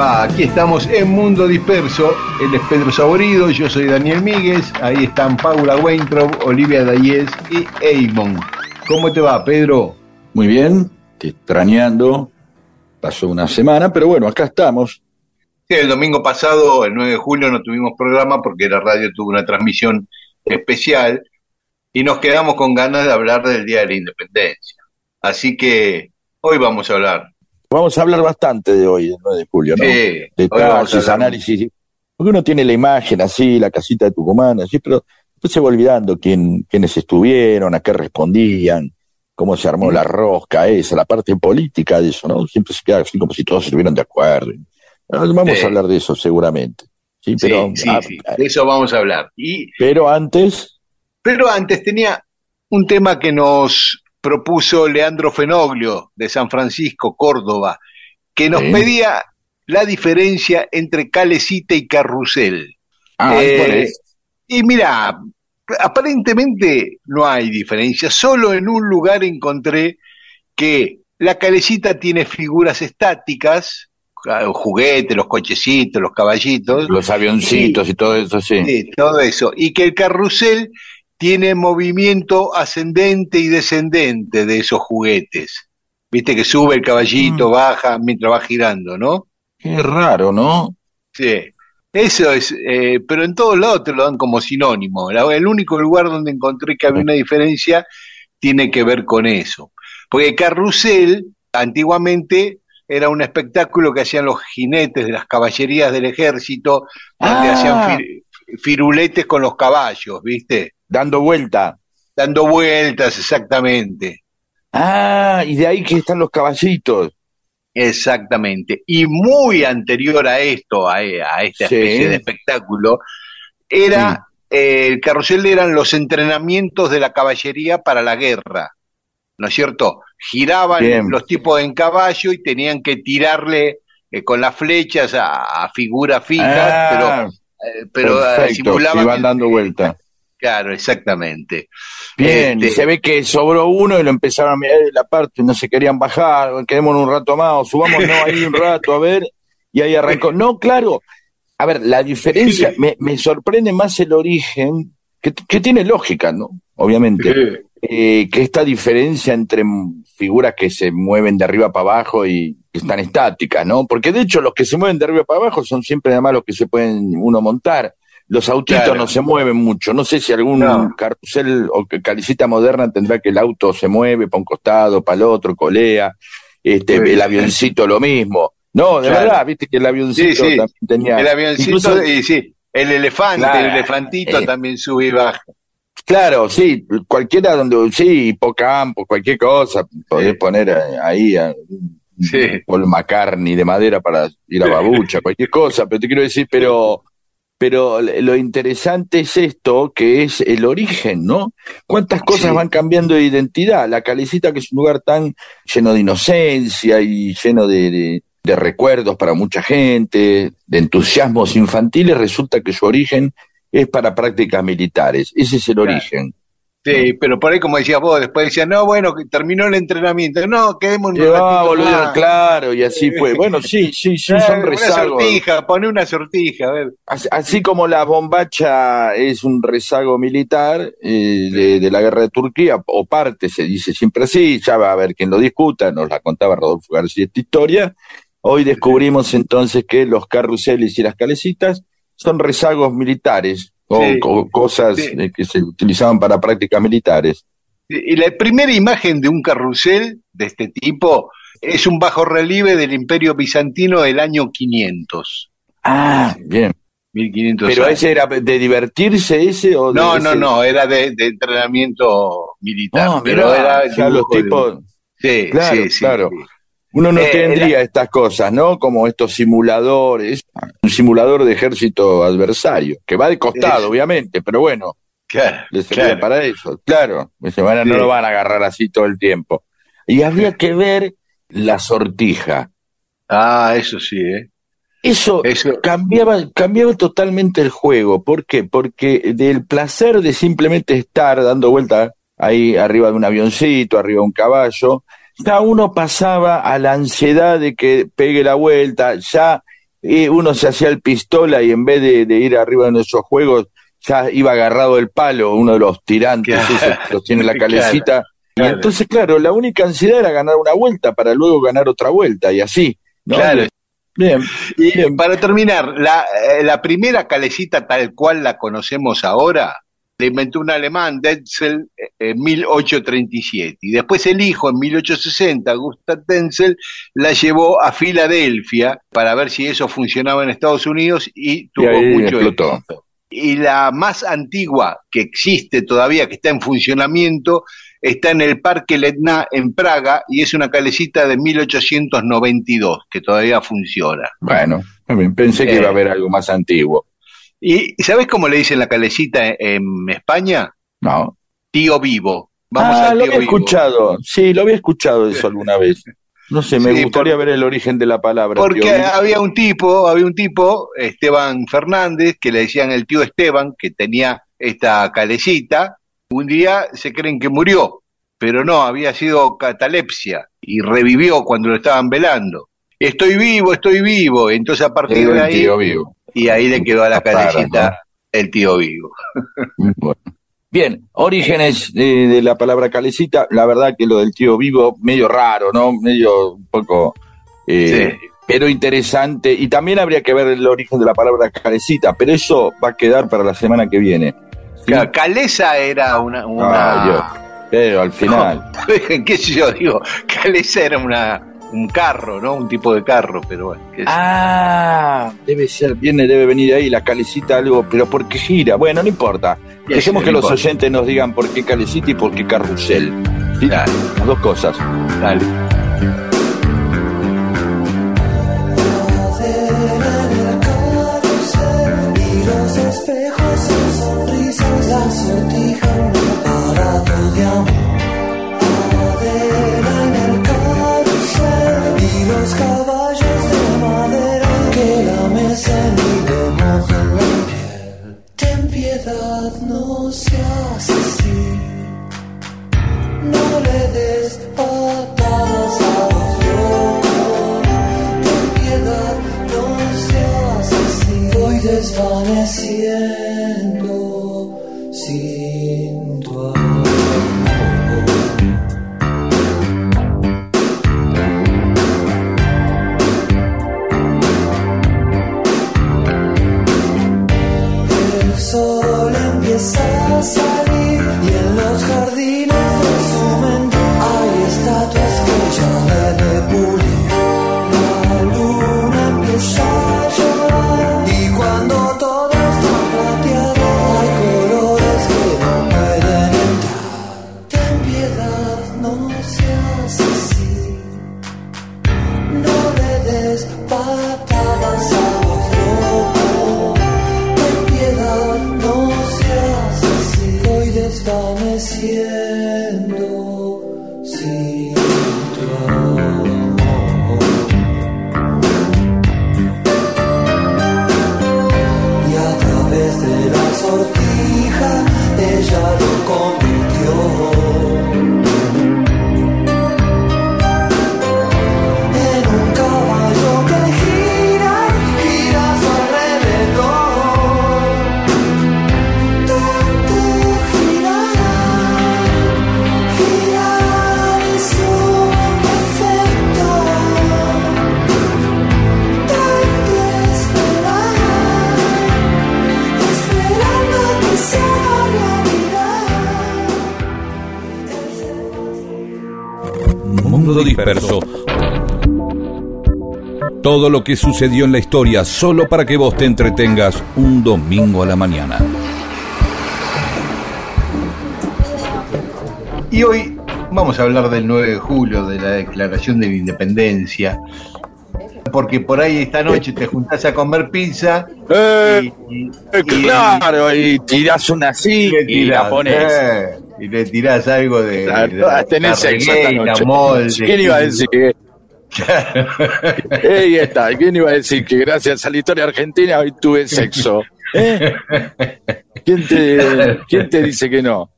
Va? Aquí estamos en Mundo Disperso. Él es Pedro Saborido, yo soy Daniel Míguez. Ahí están Paula Weintraub, Olivia Dayes y Eamon. ¿Cómo te va, Pedro? Muy bien, te extrañando. Pasó una semana, pero bueno, acá estamos. Sí, el domingo pasado, el 9 de julio, no tuvimos programa porque la radio tuvo una transmisión especial y nos quedamos con ganas de hablar del Día de la Independencia. Así que hoy vamos a hablar Vamos a hablar bastante de hoy, el 9 de julio, ¿no? Sí, de todos a hablar. análisis. Porque uno tiene la imagen así, la casita de Tucumán, así, pero después se va olvidando quién, quiénes estuvieron, a qué respondían, cómo se armó la rosca esa, la parte política de eso, ¿no? Siempre se queda así como si todos estuvieran de acuerdo. Vamos Sí. a hablar de eso seguramente. Sí, pero, sí, sí, ah, sí, de eso vamos a hablar. Y pero antes, Pero antes tenía un tema que nos propuso Leandro Fenoglio de San Francisco, Córdoba, que nos pedía la diferencia entre calecita y carrusel. ah, Eh. Y mira, aparentemente no hay diferencia, solo en un lugar encontré que la calecita tiene figuras estáticas, juguetes, los cochecitos, los caballitos, los avioncitos y todo eso, sí. Sí, todo eso. Y que el carrusel tiene movimiento ascendente y descendente de esos juguetes. Viste que sube el caballito, Mm. baja mientras va girando, ¿no? Qué raro, ¿no? Sí. Eso es, eh, pero en todos lados te lo dan como sinónimo. La- el único lugar donde encontré que había una diferencia tiene que ver con eso. Porque el carrusel antiguamente era un espectáculo que hacían los jinetes de las caballerías del ejército, donde Ah. hacían fi- firuletes con los caballos, ¿viste? Dando vuelta. Dando vueltas, exactamente. Ah, y de ahí que están los caballitos. Exactamente. Y muy anterior a esto, a, a esta Sí. especie de espectáculo, era eh, el carrusel eran los entrenamientos de la caballería para la guerra. ¿No es cierto? Giraban Bien. los tipos en caballo y tenían que tirarle eh, con las flechas a, a figuras fijas, Ah, pero, eh, pero simulaban. y van dando vuelta. Claro, exactamente. Bien, Este- se ve que sobró uno y lo empezaron a mirar de la parte, no se querían bajar, quedémonos un rato más, o subámonos ahí un rato a ver, y ahí arrancó. No, claro, a ver, la diferencia, me, me sorprende más el origen, que, que tiene lógica, ¿no? Obviamente, eh, que esta diferencia entre figuras que se mueven de arriba para abajo y que están estáticas, ¿no? Porque de hecho los que se mueven de arriba para abajo son siempre además los que se pueden uno montar. Los autitos Claro. no se mueven mucho. No sé si algún No. carrusel o calicita moderna tendrá que el auto se mueve para un costado, para el otro, colea. Este, Sí. el avioncito lo mismo. No, de Claro. verdad, viste que el avioncito Sí, sí. también tenía. El avioncito, Incluso- y sí, el elefante, Claro, el elefantito eh. también sube y baja. Claro, sí, cualquiera donde, sí, hipocampo, cualquier cosa, podés poner ahí a. Paul McCartney de madera para ir a babucha, cualquier cosa, pero te quiero decir, pero, pero lo interesante es esto, que es el origen, ¿no? ¿Cuántas cosas Sí. van cambiando de identidad? La calecita, que es un lugar tan lleno de inocencia y lleno de, de- de recuerdos para mucha gente, de entusiasmos infantiles, resulta que su origen es para prácticas militares. Ese es el Claro. origen. Sí, pero por ahí, como decías vos, después decían, no, bueno, que terminó el entrenamiento. No, quedemos un boludo, claro, y así fue. Bueno, sí, sí, sí, son rezagos. Una sortija, pone una sortija, a ver. Así, como la bombacha es un rezago militar eh, de, la guerra de Turquía, o parte, se dice siempre así, ya va a haber quien lo discuta, nos la contaba Rodolfo García esta historia. Hoy descubrimos entonces que los carruseles y las calecitas son rezagos militares, o, cosas que se utilizaban para prácticas militares. Y la primera imagen de un carrusel de este tipo es un bajo relieve del Imperio Bizantino del año 500. Ah, bien. 1500 ¿Pero ese era de divertirse ese o No, no, no, era de, entrenamiento militar. Ah, pero era ya los tipos... Sí, claro, sí, claro. Uno no eh, tendría estas cosas, ¿no? Como estos simuladores, un simulador de ejército adversario, que va de costado, obviamente, pero bueno, claro, les para eso, claro, no lo van a agarrar así todo el tiempo. Y habría que ver la sortija. Ah, eso sí, ¿eh? Eso, eso, Cambiaba, cambiaba totalmente el juego. ¿Por qué? Porque del placer de simplemente estar dando vuelta ahí arriba de un avioncito, arriba de un caballo, ya uno pasaba a la ansiedad de que pegue la vuelta, ya eh, uno se hacía el pistola y en vez de, ir arriba de nuestros juegos, ya iba agarrado el palo, uno de los tirantes, que los tiene la calecita. Y entonces, claro, la única ansiedad era ganar una vuelta para luego ganar otra vuelta y así. Claro. Bien, y para terminar, la, eh, la primera calecita tal cual la conocemos ahora le inventó un alemán, Denzel, en 1837. Y después el hijo, en 1860, Gustav Denzel, la llevó a Filadelfia para ver si eso funcionaba en Estados Unidos y tuvo mucho éxito. Y la más antigua que existe todavía, que está en funcionamiento, está en el Parque Letna en Praga y es una calecita de 1892 que todavía funciona. Bueno, pensé que iba a eh, haber algo más antiguo. ¿Y sabes cómo le dicen la calecita en España? No. Tío vivo. Vamos ah, lo había escuchado. Sí, lo había escuchado eso alguna vez. No sé, me gustaría ver el origen de la palabra. Porque había un tipo, había un tipo, Esteban Fernández, que le decían el tío Esteban, que tenía esta calecita. Un día se creen que murió, pero no, había sido catalepsia y revivió cuando lo estaban velando. Estoy vivo, estoy vivo. Entonces a partir de ahí. Tío vivo y ahí le quedó a la calecita el tío Vigo. Bien, orígenes de, la palabra calecita, la verdad que lo del tío Vigo, medio raro, ¿no? Medio un poco... Eh, pero interesante, y también habría que ver el origen de la palabra calecita, pero eso va a quedar para la semana que viene. Calesa era una... Ah, pero al final... ¿Qué sé yo? Digo, Calesa era una un carro, ¿no? Un tipo de carro, pero bueno. Ah, debe ser, viene, debe venir ahí la calecita algo, pero ¿por qué gira? Bueno, no importa. Dejemos que los oyentes nos digan por qué calecita y por qué carrusel. Las dos cosas. Dale. Disperso. Todo lo que sucedió en la historia solo para que vos te entretengas un domingo a la mañana. Y hoy vamos a hablar del 9 de julio, de la Declaración de la Independencia. Porque por ahí esta noche te juntás a comer pizza Eh, y, y- eh, y- claro, y tirás una así y y la pones. eh, y le tirás algo de, Claro, de- ah, tenés de sexo esta noche. ¿Quién iba a decir que.? Claro. Ahí está, ¿quién iba a decir que gracias a la historia argentina hoy tuve sexo? ¿Eh? ¿Quién, te, ¿Quién te dice que no?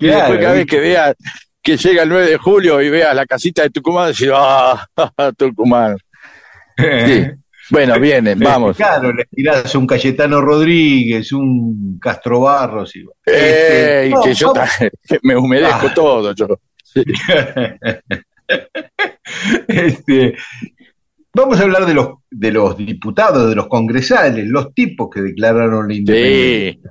Y después cada vez que veas que llega el 9 de julio y veas la casita de Tucumán, decís, ah, Tucumán. Sí. Bueno, vienen, vamos. Claro, le tirás un Cayetano Rodríguez, un Castro Barros. Y, Ey, no, que yo me humedezco Ah. todo. Yo. Este, vamos a hablar de los, de los diputados, de los congresales, los tipos que declararon la independencia,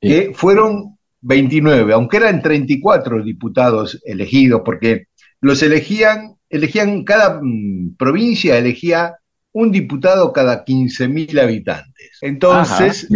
Sí. que fueron 29, aunque eran 34 diputados elegidos, porque los elegían, elegían cada mm, provincia, elegía un diputado cada 15.000 habitantes. Entonces, Ajá,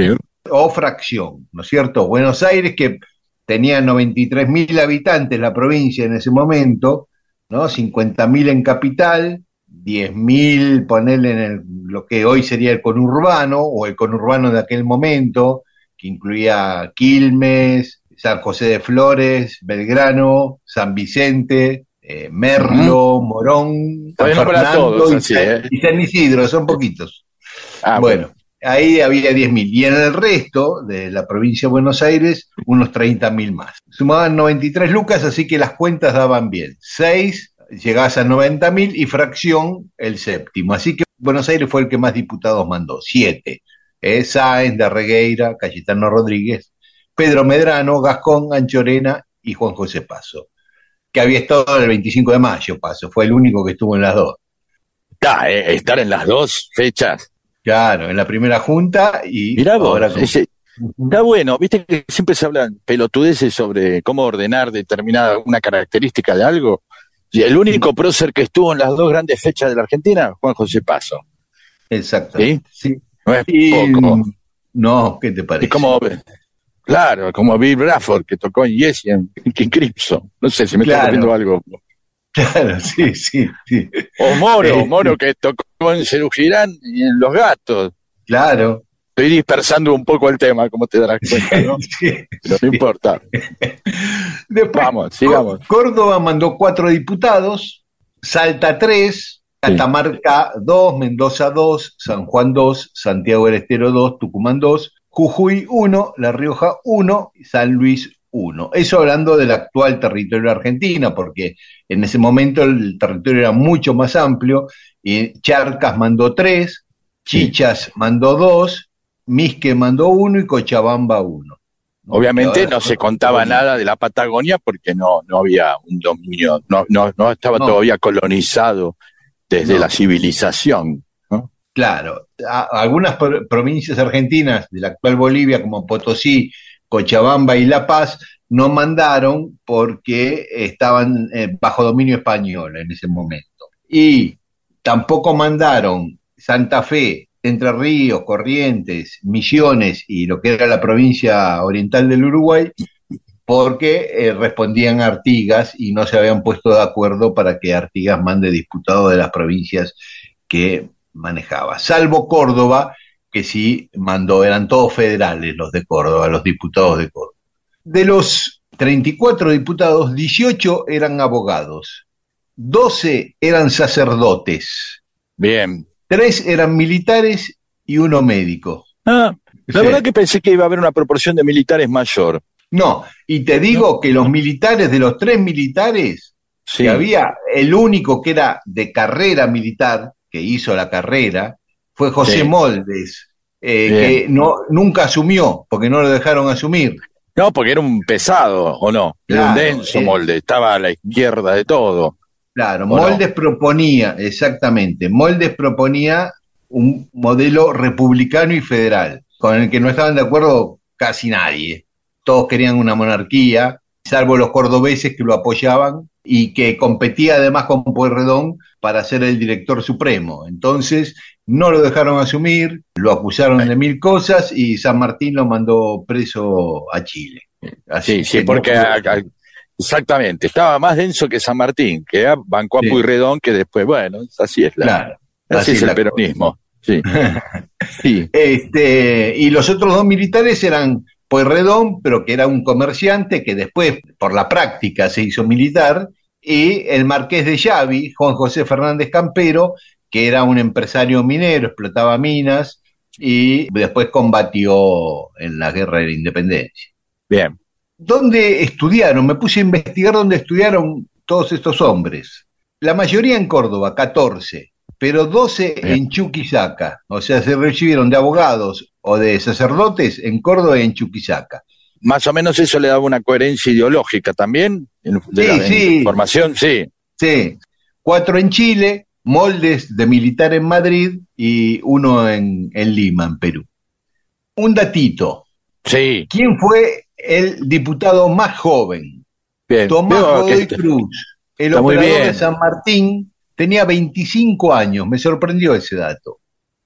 o fracción, ¿no es cierto? Buenos Aires, que tenía 93.000 habitantes la provincia en ese momento, ¿no? 50.000 en capital, 10.000 ponerle en el- lo que hoy sería el conurbano, o el conurbano de aquel momento, que incluía Quilmes, San José de Flores, Belgrano, San Vicente, eh, Merlo, Morón, para Fernando todos, y, así, San- ¿eh? y San Isidro, son poquitos. Ah, bueno, ahí había 10.000. Y en el resto de la provincia de Buenos Aires, unos 30.000 más. Sumaban 93 lucas, así que las cuentas daban bien. 6, llegabas a 90.000 y fracción el séptimo. Así que Buenos Aires fue el que más diputados mandó. 7. Eh, Sáenz, de Regueira, Cayetano Rodríguez, Pedro Medrano, Gascón, Anchorena y Juan José Paso. Que había estado el 25 de mayo, Paso. Fue el único que estuvo en las dos. está, eh, estar en las dos fechas. Claro, en la primera junta y Mirá vos, ahora con- ese- está bueno, viste que siempre se hablan pelotudeces sobre cómo ordenar determinada una característica de algo. Y el único prócer que estuvo en las dos grandes fechas de la Argentina, Juan José Paso. Exacto. ¿Sí? Sí. No es Y, poco. no, ¿qué te parece? Es como, claro, como Bill Bradford que tocó en Yes y en King Crimson. No sé si me está Claro. copiando algo. Claro, sí, sí, sí. O Moro, Eh, Moro que tocó en Cerú Girán y en Los Gatos. Claro. Estoy dispersando un poco el tema, como te darás cuenta, ¿no? Sí. Pero no importa. Después, Vamos, sigamos. Có- Córdoba mandó cuatro diputados, Salta tres, Catamarca dos, Mendoza dos, San Juan dos, Santiago del Estero dos, Tucumán dos, Jujuy uno, La Rioja uno, y San Luis uno. Eso hablando del actual territorio argentino, porque en ese momento el territorio era mucho más amplio, y Charcas mandó tres, Chichas mandó dos, Misque mandó uno y Cochabamba uno. Obviamente Ahora- no se contaba nada de la Patagonia porque no, no había un dominio, no, no, no estaba No. todavía colonizado desde la civilización. ¿no? Claro, algunas pro- provincias argentinas de la actual Bolivia, como Potosí, Cochabamba y La Paz, no mandaron porque estaban eh, bajo dominio español en ese momento. Y tampoco mandaron Santa Fe, Entre Ríos, Corrientes, Misiones y lo que era la provincia oriental del Uruguay, porque eh, respondían a Artigas y no se habían puesto de acuerdo para que Artigas mande diputados de las provincias que manejaba, salvo Córdoba, que sí mandó, eran todos federales los de Córdoba, los diputados de Córdoba. De los 34 diputados, 18 eran abogados, 12 eran sacerdotes, Bien. 3 eran militares y uno médico. Ah, la Sí. verdad que pensé que iba a haber una proporción de militares mayor. No, y te digo que los militares, de los tres militares, Sí. que había el único que era de carrera militar, que hizo la carrera, fue José Sí. Moldes, eh, que no, nunca asumió, porque no lo dejaron asumir. No, porque era un pesado, ¿o no? Era un Claro, denso eh. molde, estaba a la izquierda de todo. Claro. Moldes proponía, exactamente, Moldes proponía un modelo republicano y federal, con el que no estaban de acuerdo casi nadie. Todos querían una monarquía, salvo los cordobeses que lo apoyaban y que competía además con Pueyrredón para ser el director supremo. Entonces no lo dejaron asumir, lo acusaron de mil cosas y San Martín lo mandó preso a Chile. Así sí, sí, porque no a, a, exactamente, estaba más denso que San Martín, que bancó a sí. Pueyrredón, que después, bueno, así es la, claro, así, así es el peronismo. Sí. sí. Este, y los otros dos militares eran Pueyrredón, pero que era un comerciante que después, por la práctica, se hizo militar, y el marqués de Xavi, Juan José Fernández Campero, que era un empresario minero, explotaba minas y después combatió en la guerra de la independencia. Bien. ¿Dónde estudiaron? Me puse a investigar dónde estudiaron todos estos hombres. La mayoría en Córdoba, 14, pero 12 Bien. en Chuquisaca. O sea, se recibieron de abogados o de sacerdotes en Córdoba y en Chuquisaca. Más o menos eso le daba una coherencia ideológica también, de sí, la sí. formación, sí. Sí. Cuatro en Chile, moldes de militar en Madrid y uno en, en Lima, en Perú. Un datito. Sí. ¿Quién fue el diputado más joven? Bien. Tomás Veo Godoy Cruz, el está operador de San Martín, tenía 25 años. Me sorprendió ese dato.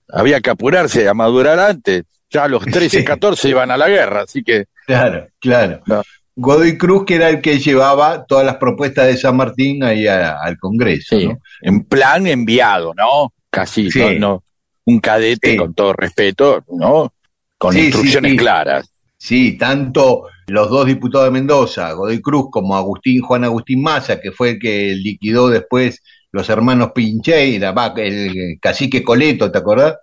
Había que apurarse a madurar antes. Ya a los 13, Sí. 14 iban a la guerra, así que Claro, claro. No. Godoy Cruz, que era el que llevaba todas las propuestas de San Martín ahí a- al Congreso. sí, ¿no? en plan enviado, ¿no? Casi, Sí. no, un cadete Sí. con todo respeto, ¿no? Con instrucciones claras. Sí, tanto los dos diputados de Mendoza, Godoy Cruz, como Agustín, Juan Agustín Maza, que fue el que liquidó después los hermanos Pincheira, el cacique Coleto, ¿te acordás?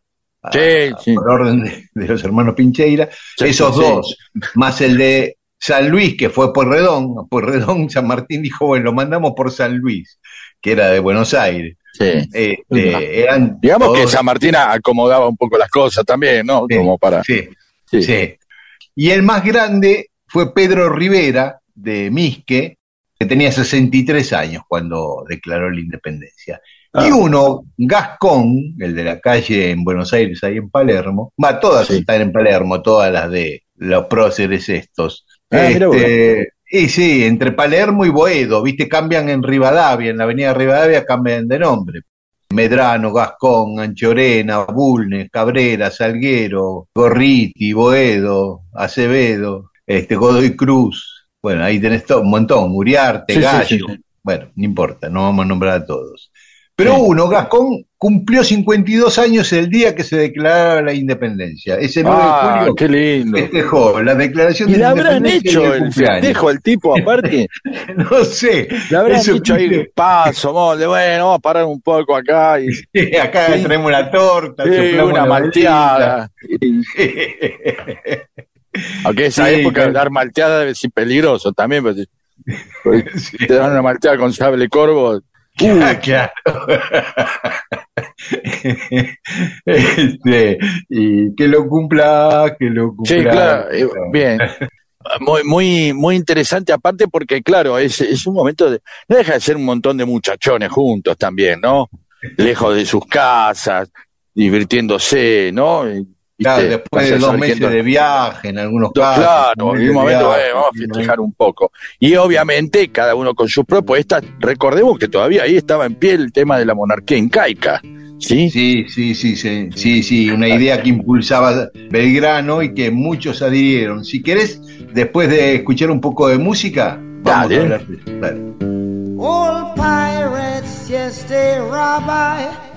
Sí, Ah, sí. Por orden de, de los hermanos Pincheira. Sí, Esos sí. dos, más el de San Luis, que fue Pueyrredón. Pueyrredón, San Martín dijo, bueno, lo mandamos por San Luis, que era de Buenos Aires. Sí. Este, eran Digamos que San Martín acomodaba un poco las cosas también, ¿no? Sí, Como para. sí, sí. Sí. Y el más grande fue Pedro Rivera, de Misque, que tenía 63 años cuando declaró la independencia. Ah. Y uno, Gascón, el de la calle en Buenos Aires, ahí en Palermo, va, todas Sí. están en Palermo, todas las de los próceres estos. Ah, Este, y sí, entre Palermo y Boedo, viste, cambian en Rivadavia, en la avenida Rivadavia cambian de nombre. Medrano, Gascón, Anchorena, Bulnes, Cabrera, Salguero, Gorriti, Boedo, Acevedo, este, Godoy Cruz. Bueno, ahí tenés todo, un montón, Uriarte, Sí, sí, Gallo. sí, sí. Bueno, no importa, no vamos a nombrar a todos. Pero uno, Gascón, cumplió 52 años el día que se declaraba la independencia. Ese 9 Ah, de julio qué lindo. festejó la declaración ¿Y de le la habrán independencia y hecho el festejo al tipo aparte? No sé. Le habrán Eso dicho ahí, paso, molde, bueno, vamos a parar un poco acá y Acá Sí. traemos la torta, sí, una malteada. Aunque esa época claro. dar malteada debe ser peligroso también, porque te dan una malteada con sable corvo, Ah, claro. Este, y que lo cumpla, que lo cumpla. Sí, claro, bien. Muy, muy, muy interesante, aparte porque, claro, es, es un momento de. No deja de ser un montón de muchachones juntos también, ¿no? Lejos de sus casas, divirtiéndose, ¿no? Claro, después de dos meses de viaje en algunos casos. Claro, en un de momento, viaje, eh, vamos a festejar un poco. Y obviamente, cada uno con sus propuestas, recordemos que todavía ahí estaba en pie el tema de la monarquía incaica, ¿sí? Sí, sí, sí, sí, sí, sí, una idea que impulsaba Belgrano y que muchos adhirieron. Si querés, después de escuchar un poco de música, vamos Dale. a hablar. Dale. Old pirates, yes, they rob I.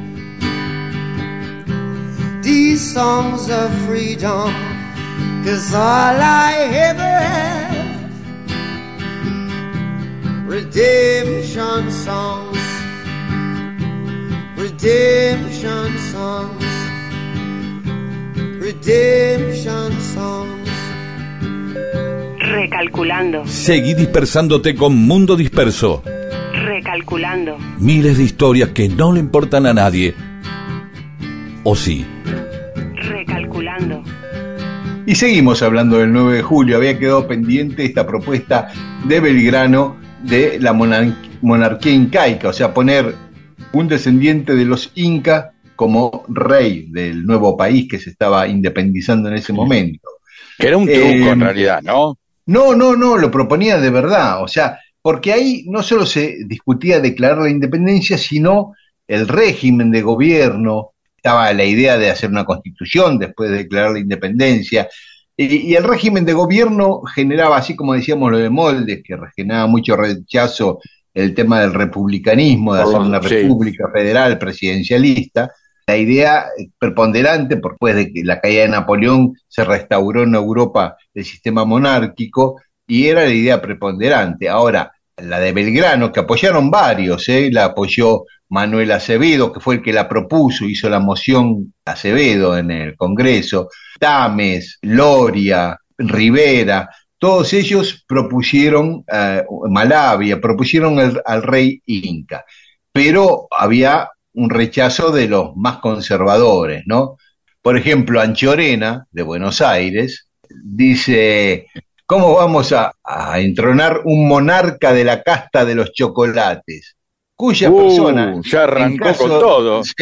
these songs of freedom? Cause all I ever have redemption songs, redemption songs, redemption songs. Recalculando, Seguí dispersándote con Mundo Disperso. recalculando, Miles de historias que no le importan a nadie. ¿O sí? Y seguimos hablando del 9 de julio. Había quedado pendiente esta propuesta de Belgrano de la monar- monarquía incaica, o sea, poner un descendiente de los incas como rey del nuevo país que se estaba independizando en ese momento. Que era un truco Eh, en realidad, ¿no? No, no, no, lo proponía de verdad, o sea, porque ahí no solo se discutía declarar la independencia, sino el régimen de gobierno, estaba la idea de hacer una constitución después de declarar la independencia, y, y el régimen de gobierno generaba, así como decíamos lo de Moldes, que generaba mucho rechazo el tema del republicanismo, de hacer los- una sí. república federal presidencialista, la idea preponderante, después de que la caída de Napoleón se restauró en Europa el sistema monárquico, y era la idea preponderante. Ahora, la de Belgrano, que apoyaron varios, ¿eh? la apoyó Manuel Acevedo, que fue el que la propuso, hizo la moción Acevedo en el Congreso, Tames, Loria, Rivera, todos ellos propusieron, eh, Malavia, propusieron al rey Inca, pero había un rechazo de los más conservadores, ¿no? Por ejemplo, Anchorena, de Buenos Aires, dice, ¿cómo vamos a, a entronar un monarca de la casta de los chocolates? Cuya Uh, persona, ya en arrancó caso- con todo. Sí.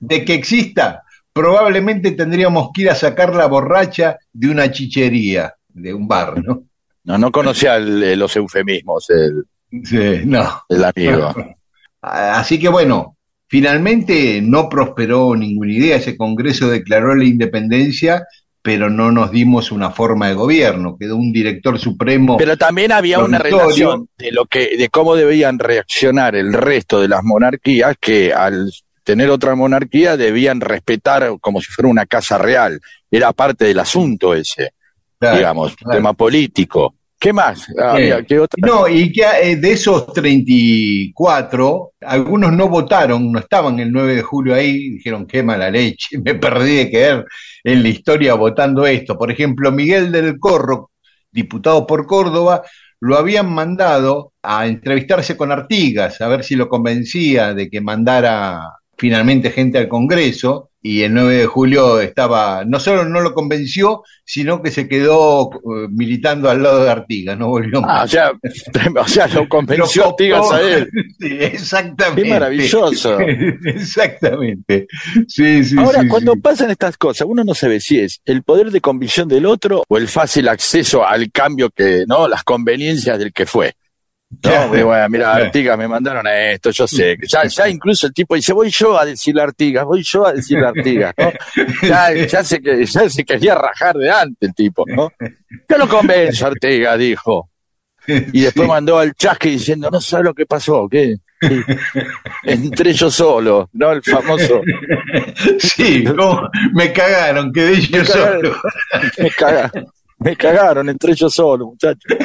de que exista, probablemente tendríamos que ir a sacar la borracha de una chichería, de un bar, ¿no? No, no conocía el- eh, los eufemismos, el, Sí, no. el amigo. Así que bueno, finalmente no prosperó ninguna idea, ese Congreso declaró la independencia, pero no nos dimos una forma de gobierno, quedó un director supremo. Pero también había una relación de lo que, de cómo debían reaccionar el resto de las monarquías, que al tener otra monarquía debían respetar como si fuera una casa real. Era parte del asunto ese, Claro, digamos, claro. tema político. ¿Qué más? Había, ¿qué otra? No, y que eh, de esos 34, algunos no votaron, no estaban el 9 de julio ahí, dijeron qué mala leche, me perdí de quedar en la historia votando esto. Por ejemplo, Miguel del Corro, diputado por Córdoba, lo habían mandado a entrevistarse con Artigas, a ver si lo convencía de que mandara finalmente gente al Congreso, y el 9 de julio estaba, no solo no lo convenció, sino que se quedó eh, militando al lado de Artigas, no volvió Ah, más. o sea, o sea, lo convenció Lo Artigas a él. Sí, exactamente. Qué maravilloso. Exactamente. Sí, sí, Ahora, sí, cuando sí. pasan estas cosas, uno no sabe si es el poder de convicción del otro o el fácil acceso al cambio que, ¿no? Las conveniencias del que fue. No. Y bueno, mira. Artigas me mandaron a esto, yo sé. Ya, ya incluso el tipo dice, voy yo a decirle a Artigas, voy yo a decirle a Artigas, ¿no? Ya, ya, se, que- ya se quería rajar de antes el tipo, ¿no? Yo lo convenzo, Artigas, dijo. Y después Sí. mandó al chasque diciendo, no sabe lo que pasó, ¿qué? Sí. Entré yo solo, ¿no? El famoso. Sí, me cagaron, quedé yo Me cagaron. solo. Me cagaron, me cagaron, entré yo solo, muchachos.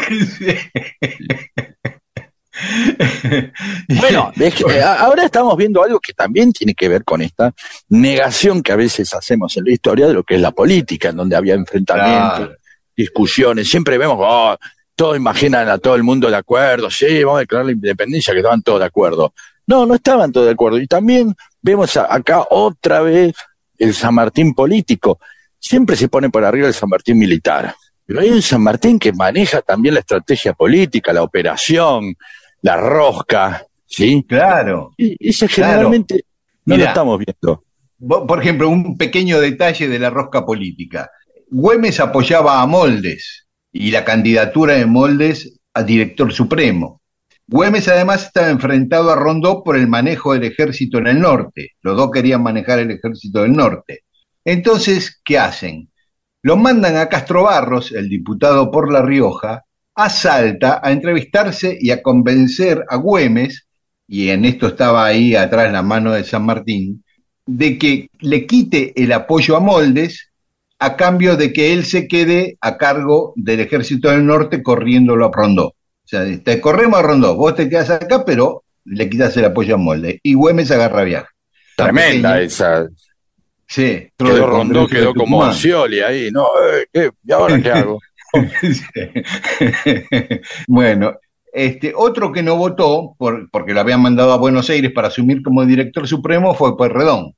Bueno, eh, ahora estamos viendo algo que también tiene que ver con esta negación que a veces hacemos en la historia de lo que es la política, en donde había enfrentamientos, Claro. discusiones. Siempre vemos, oh, todos imaginan a todo el mundo de acuerdo, sí, vamos a declarar la independencia, que estaban todos de acuerdo. No, no estaban todos de acuerdo. Y también vemos acá otra vez el San Martín político. Siempre se pone por arriba el San Martín militar. Pero hay un San Martín que maneja también la estrategia política, la operación, la rosca, ¿sí? Claro. Y Claro. generalmente no lo estamos viendo. Por ejemplo, un pequeño detalle de la rosca política. Güemes apoyaba a Moldes y la candidatura de Moldes a director supremo. Güemes además estaba enfrentado a Rondó por el manejo del ejército en el norte. Los dos querían manejar el ejército del norte. Entonces, ¿qué hacen? Lo mandan a Castro Barros, el diputado por La Rioja, a Salta a entrevistarse y a convencer a Güemes, y en esto estaba ahí atrás la mano de San Martín, de que le quite el apoyo a Moldes a cambio de que él se quede a cargo del ejército del norte corriéndolo a Rondó. O sea, te corremos a Rondó, vos te quedas acá, pero le quitas el apoyo a Moldes. Y Güemes agarra viaje. Tremenda pequeño. esa. Sí, Quedó Rondó, quedó como. Scioli ahí. No, eh, ¿qué? ¿Y ahora qué hago? bueno, este, otro que no votó, por- porque lo habían mandado a Buenos Aires para asumir como director supremo, fue Pueyrredón.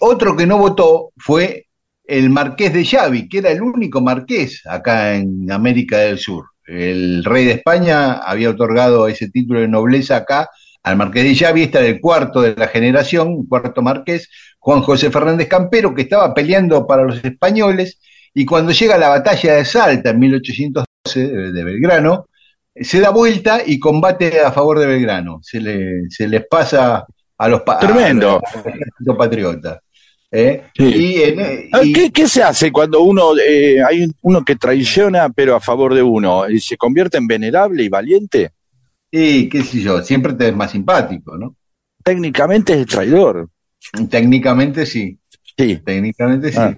Otro que no votó fue el marqués de Xavi, que era el único marqués acá en América del Sur. El rey de España había otorgado ese título de nobleza acá al marqués de Xavi, este era el cuarto de la generación, cuarto marqués, Juan José Fernández Campero, que estaba peleando para los españoles, y cuando llega la batalla de Salta en 1812 de Belgrano, se da vuelta y combate a favor de Belgrano. Se, le, se les pasa a los Tremendo. al ejército patriota. ¿eh? Sí. Y, y- ¿Qué, qué se hace cuando uno eh, hay un- uno que traiciona pero a favor de uno? ¿Y ¿Se convierte en venerable y valiente? y qué sé yo, siempre te es más simpático, ¿no? Técnicamente es traidor. Técnicamente sí. Sí. Técnicamente sí. Ah.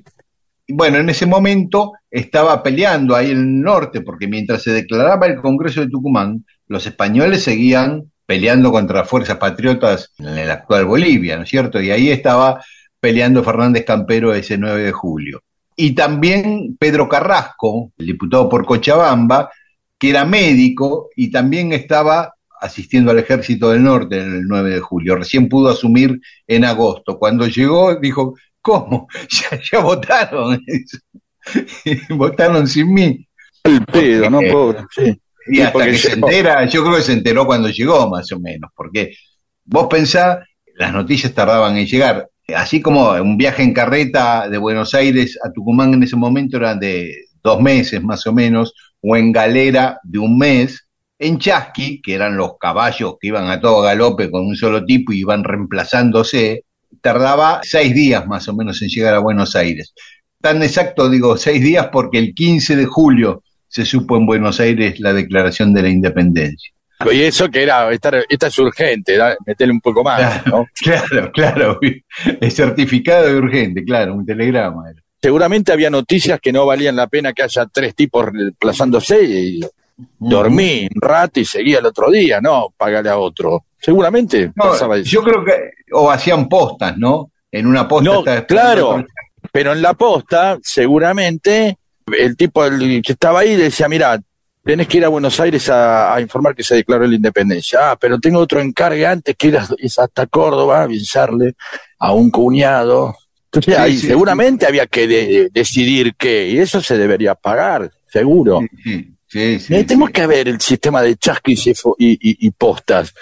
Bueno, en ese momento estaba peleando ahí en el norte, porque mientras se declaraba el Congreso de Tucumán, los españoles seguían peleando contra fuerzas patriotas en el actual Bolivia, ¿no es cierto? Y ahí estaba peleando Fernández Campero ese 9 de julio. Y también Pedro Carrasco, el diputado por Cochabamba, que era médico y también estaba asistiendo al ejército del norte en el 9 de julio. Recién pudo asumir en agosto. Cuando llegó, dijo, ¿cómo? Ya, ya votaron. votaron sin mí. El pedo, ¿no? Eh, Pobre. Sí. Y hasta que se entera, yo creo que se enteró cuando llegó, más o menos, porque vos pensás, las noticias tardaban en llegar. Así como un viaje en carreta de Buenos Aires a Tucumán en ese momento era de dos meses más o menos, o en galera de un mes, en chasqui, que eran los caballos que iban a todo galope con un solo tipo y iban reemplazándose, tardaba seis días más o menos en llegar a Buenos Aires. Tan exacto digo seis días porque el 15 de julio se supo en Buenos Aires la declaración de la independencia. Y eso que era, esta, esta es urgente, metele un poco más, ¿no? Claro, claro, es certificado de urgente, claro, un telegrama. era. Seguramente había noticias que no valían la pena que haya tres tipos reemplazándose y dormí un rato y seguía el otro día, no, pagale a otro. Seguramente No, pasaba eso. yo creo que, o hacían postas, ¿no? En una posta No, claro. Pero en la posta, seguramente, el tipo el que estaba ahí decía, mira, tenés que ir a Buenos Aires a, a informar que se declaró la independencia. Ah, pero tengo otro encargue antes que ir a- es hasta Córdoba a avisarle a un cuñado. Entonces Sí, ahí sí, seguramente había que de- decidir qué, y eso se debería pagar, seguro. Sí, sí, sí, Eh, tenemos que ver el sistema de chasquis y, postas,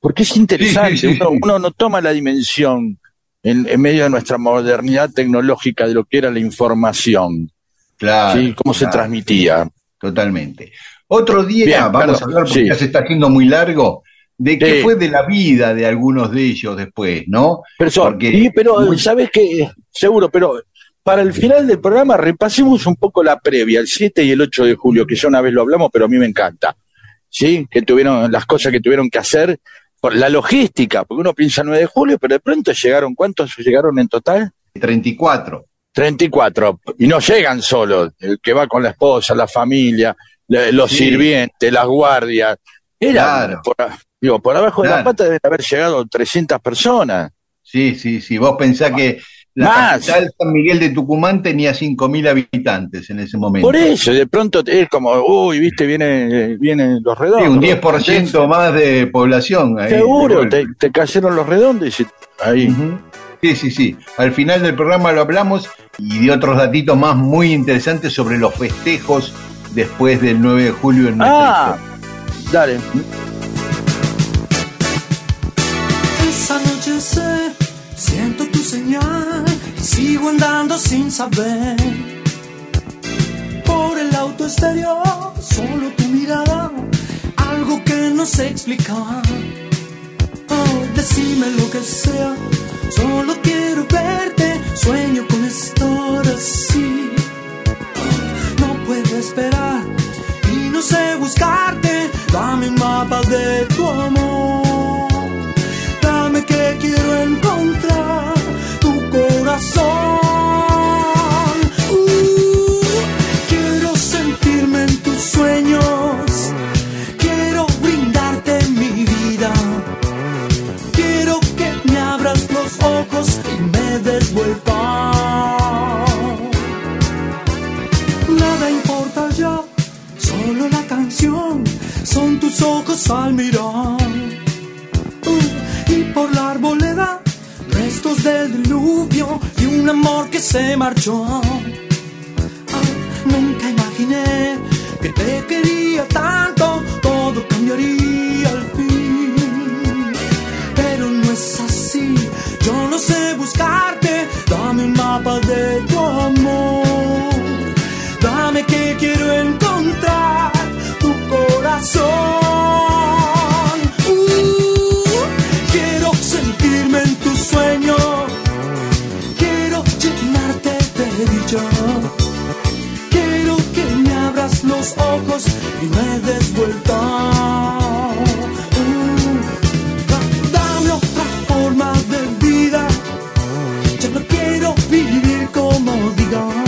porque es interesante. Uno, uno no toma la dimensión en, en medio de nuestra modernidad tecnológica de lo que era la información, Claro. ¿sí? cómo se transmitía. Totalmente. Otro día Bien, vamos perdón, a hablar, porque ya se está haciendo muy largo, de qué fue de la vida de algunos de ellos después, ¿no? Pero, Porque- pero ¿sabes qué? Seguro, pero para el final del programa repasemos un poco la previa, el 7 y el 8 de julio, que ya una vez lo hablamos, pero a mí me encanta. ¿Sí? Que tuvieron las cosas que tuvieron que hacer, por la logística, porque uno piensa 9 de julio, pero de pronto llegaron, ¿cuántos llegaron en total? 34. 34. Y no llegan solos, el que va con la esposa, la familia, los Sí. sirvientes, las guardias. Era, Claro. por, digo, por abajo de la pata deben haber llegado 300 personas. Sí, sí, sí. Vos pensás que la Más. capital San Miguel de Tucumán tenía 5.000 habitantes en ese momento. Por eso, de pronto es como, uy, viste, viene, vienen los Sí, redondos. un 10% más de población. ahí, Seguro, te, te cayeron los redondos y ahí. Sí, sí, sí. Al final del programa lo hablamos y de otros datitos más muy interesantes sobre los festejos después del 9 de julio en nuestra Ah, dale. Andando sin saber. Por el auto exterior, solo tu mirada, algo que no sé explicar. Oh, decime lo que sea, solo quiero verte, sueño con estar así. No puedo esperar y no sé buscarte, dame un mapa de tu amor. Al mirar. Uh, y por la arboleda restos del diluvio y un amor que se marchó. Ah, nunca imaginé que te quería tanto, todo cambiaría al fin. Pero no es así, yo no sé buscarte, dame un mapa de tu amor. Dame que quiero encontrar tu corazón. Ojos y me des vuelta. Uh, dame otra forma de vida. Ya no quiero vivir como digan.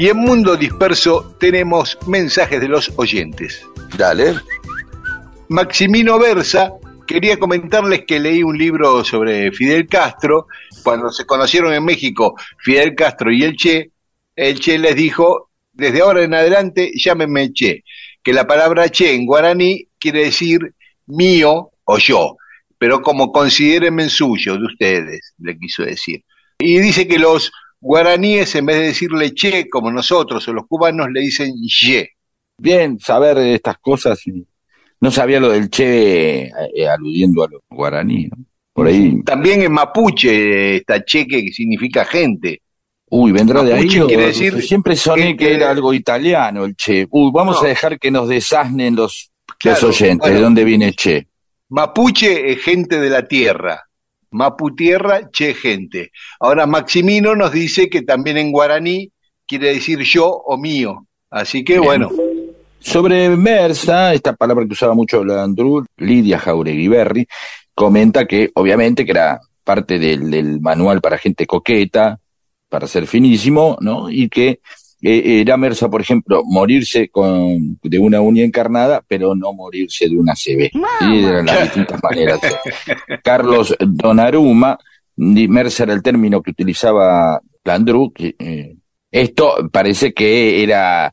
Y en Mundo Disperso tenemos mensajes de los oyentes. Dale. Maximino Versa quería comentarles que leí un libro sobre Fidel Castro. Cuando se conocieron en México Fidel Castro y el Che, el Che les dijo, desde ahora en adelante llámenme Che, que la palabra Che en guaraní quiere decir mío o yo, pero como considérenme suyo de ustedes, le quiso decir. Y dice que los guaraníes, en vez de decirle Che, como nosotros o los cubanos, le dicen Ye. Bien saber estas cosas. y No sabía lo del Che eh, aludiendo a los guaraní, ¿no? Por ahí. También en mapuche está Che, que significa gente. Uy, vendrá de ahí. O- quiere decir siempre soné gente- que era algo italiano el Che. Uy, vamos No. a dejar que nos desasnen los, Claro, los oyentes. bueno. ¿De dónde viene Che? Mapuche es gente de la tierra. Mapu tierra, che gente. Ahora Maximino nos dice que también en guaraní quiere decir yo o mío. Así que Bien. bueno, Sobre Mersa, esta palabra que usaba mucho Landru, Lidia Jauregui Berri, comenta que obviamente que era parte del, del manual para gente coqueta, para ser finísimo, ¿no? Y que eh, era Mersa, por ejemplo, morirse con, de una uña encarnada, pero no morirse de una CB. Y eran las distintas maneras. Carlos Donaruma, Mersa era el término que utilizaba Landru, que, eh, esto parece que era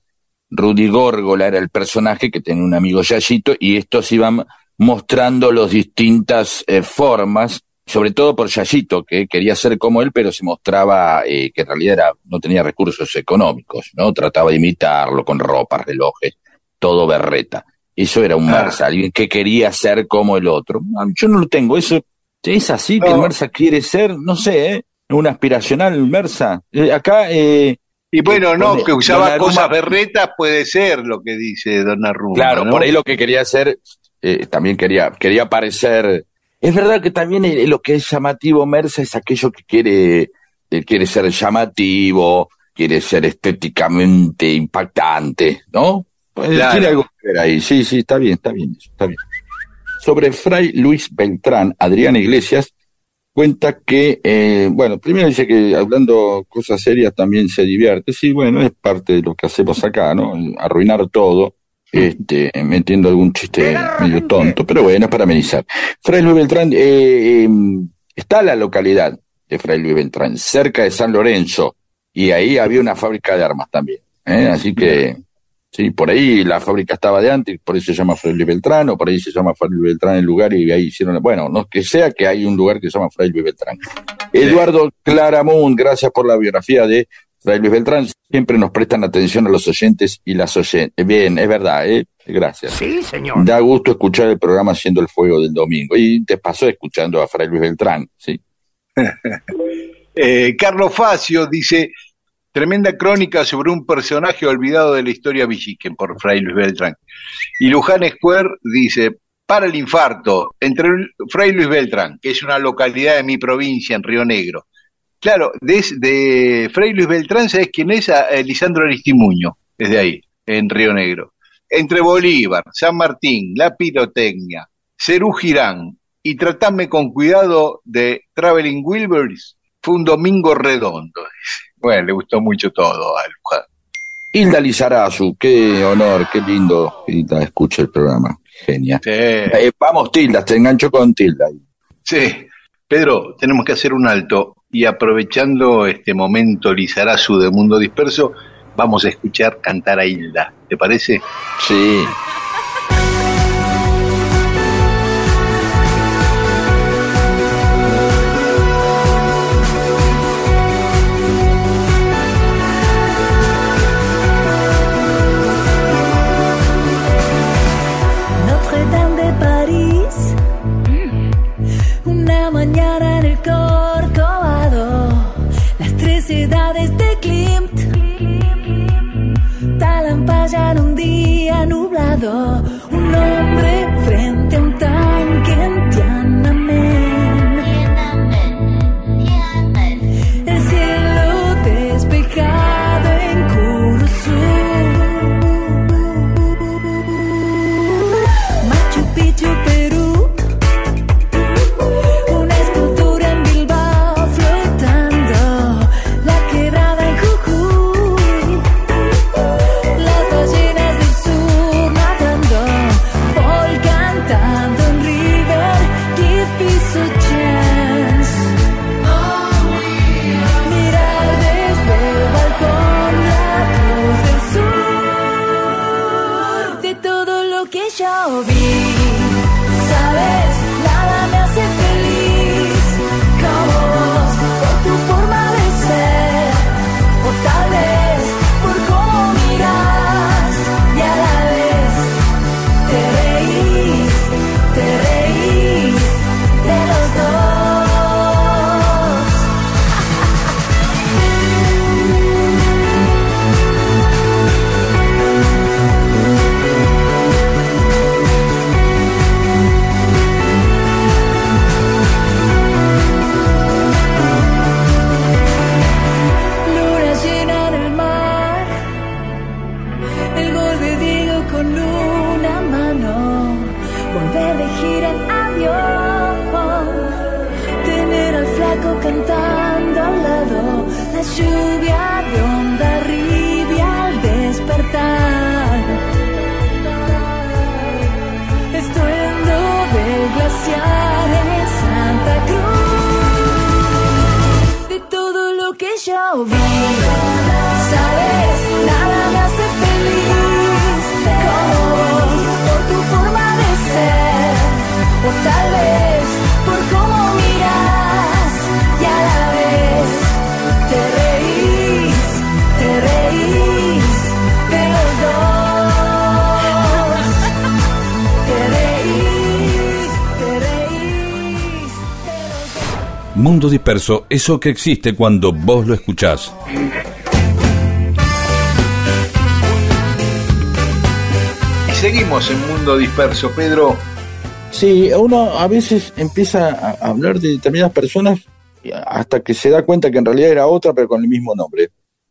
Rudy Górgola era el personaje que tenía un amigo Yayito y estos iban mostrando las distintas eh, formas, sobre todo por Yayito, que quería ser como él, pero se mostraba eh, que en realidad era, no tenía recursos económicos, ¿no? Trataba de imitarlo con ropas, relojes, todo berreta. Eso era un Ah. Mersa, alguien que quería ser como el otro. Ah, Yo no lo tengo, eso es así que No. el Mersa quiere ser, no sé, ¿eh? Un aspiracional Mersa. Eh, acá eh, Y bueno, no, Pone- que usaba Donnarumma- cosas berretas puede ser lo que dice Donnarumma. Claro, ¿no? por ahí lo que quería hacer, eh, también quería, quería parecer. Es verdad que también eh, lo que es llamativo Mersa es aquello que quiere, eh, quiere ser llamativo, quiere ser estéticamente impactante, ¿no? Pues, Claro. Tiene algo que ver ahí, sí, sí, está bien, está bien, está bien. Sobre Fray Luis Beltrán, Adriana Iglesias cuenta que, eh, bueno, primero dice que hablando cosas serias también se divierte. Sí, bueno, es parte de lo que hacemos acá, ¿no? Arruinar todo, este, metiendo algún chiste medio tonto, pero bueno, es para amenizar. Fray Luis Beltrán, eh, eh, está la localidad de Fray Luis Beltrán, cerca de San Lorenzo, y ahí había una fábrica de armas también. ¿eh? Así que, sí, por ahí la fábrica estaba de antes, por eso se llama Fray Luis Beltrán, o por ahí se llama Fray Luis Beltrán el lugar, y ahí hicieron, bueno, no que sea que hay un lugar que se llama Fray Luis Beltrán. Eduardo Claramunt, gracias por la biografía de Fray Luis Beltrán. Siempre nos prestan atención a los oyentes y las oyentes. Bien, es verdad, ¿eh? Gracias. Sí, señor. Da gusto escuchar el programa haciendo el fuego del domingo. Y te pasó escuchando a Fray Luis Beltrán, sí. Eh, Carlos Facio dice, tremenda crónica sobre un personaje olvidado de la historia Villiquen por Fray Luis Beltrán. Y Luján Square dice, para el infarto, entre Fray Luis Beltrán, que es una localidad de mi provincia, en Río Negro. Claro, de, de Fray Luis Beltrán, ¿sabes quién es? A- Lisandro Aristimuño, desde ahí, en Río Negro. Entre Bolívar, San Martín, La Pirotecnia, Cerú Girán y Tratame con cuidado de Traveling Wilburys, fue un domingo redondo. Bueno, le gustó mucho todo a Luján. Hilda Lizarazu, qué honor, qué lindo. Hilda, escucha el programa. Genial. Sí, Eh, vamos, Tilda, te engancho con Tilda. sí. Pedro, tenemos que hacer un alto y aprovechando este momento Lizarazu de Mundo Disperso, vamos a escuchar cantar a Hilda. ¿Te parece? Sí. 的。eso que existe cuando vos lo escuchás. Y seguimos en Mundo Disperso, Pedro. Sí, uno a veces empieza a hablar de determinadas personas hasta que se da cuenta que en realidad era otra, pero con el mismo nombre.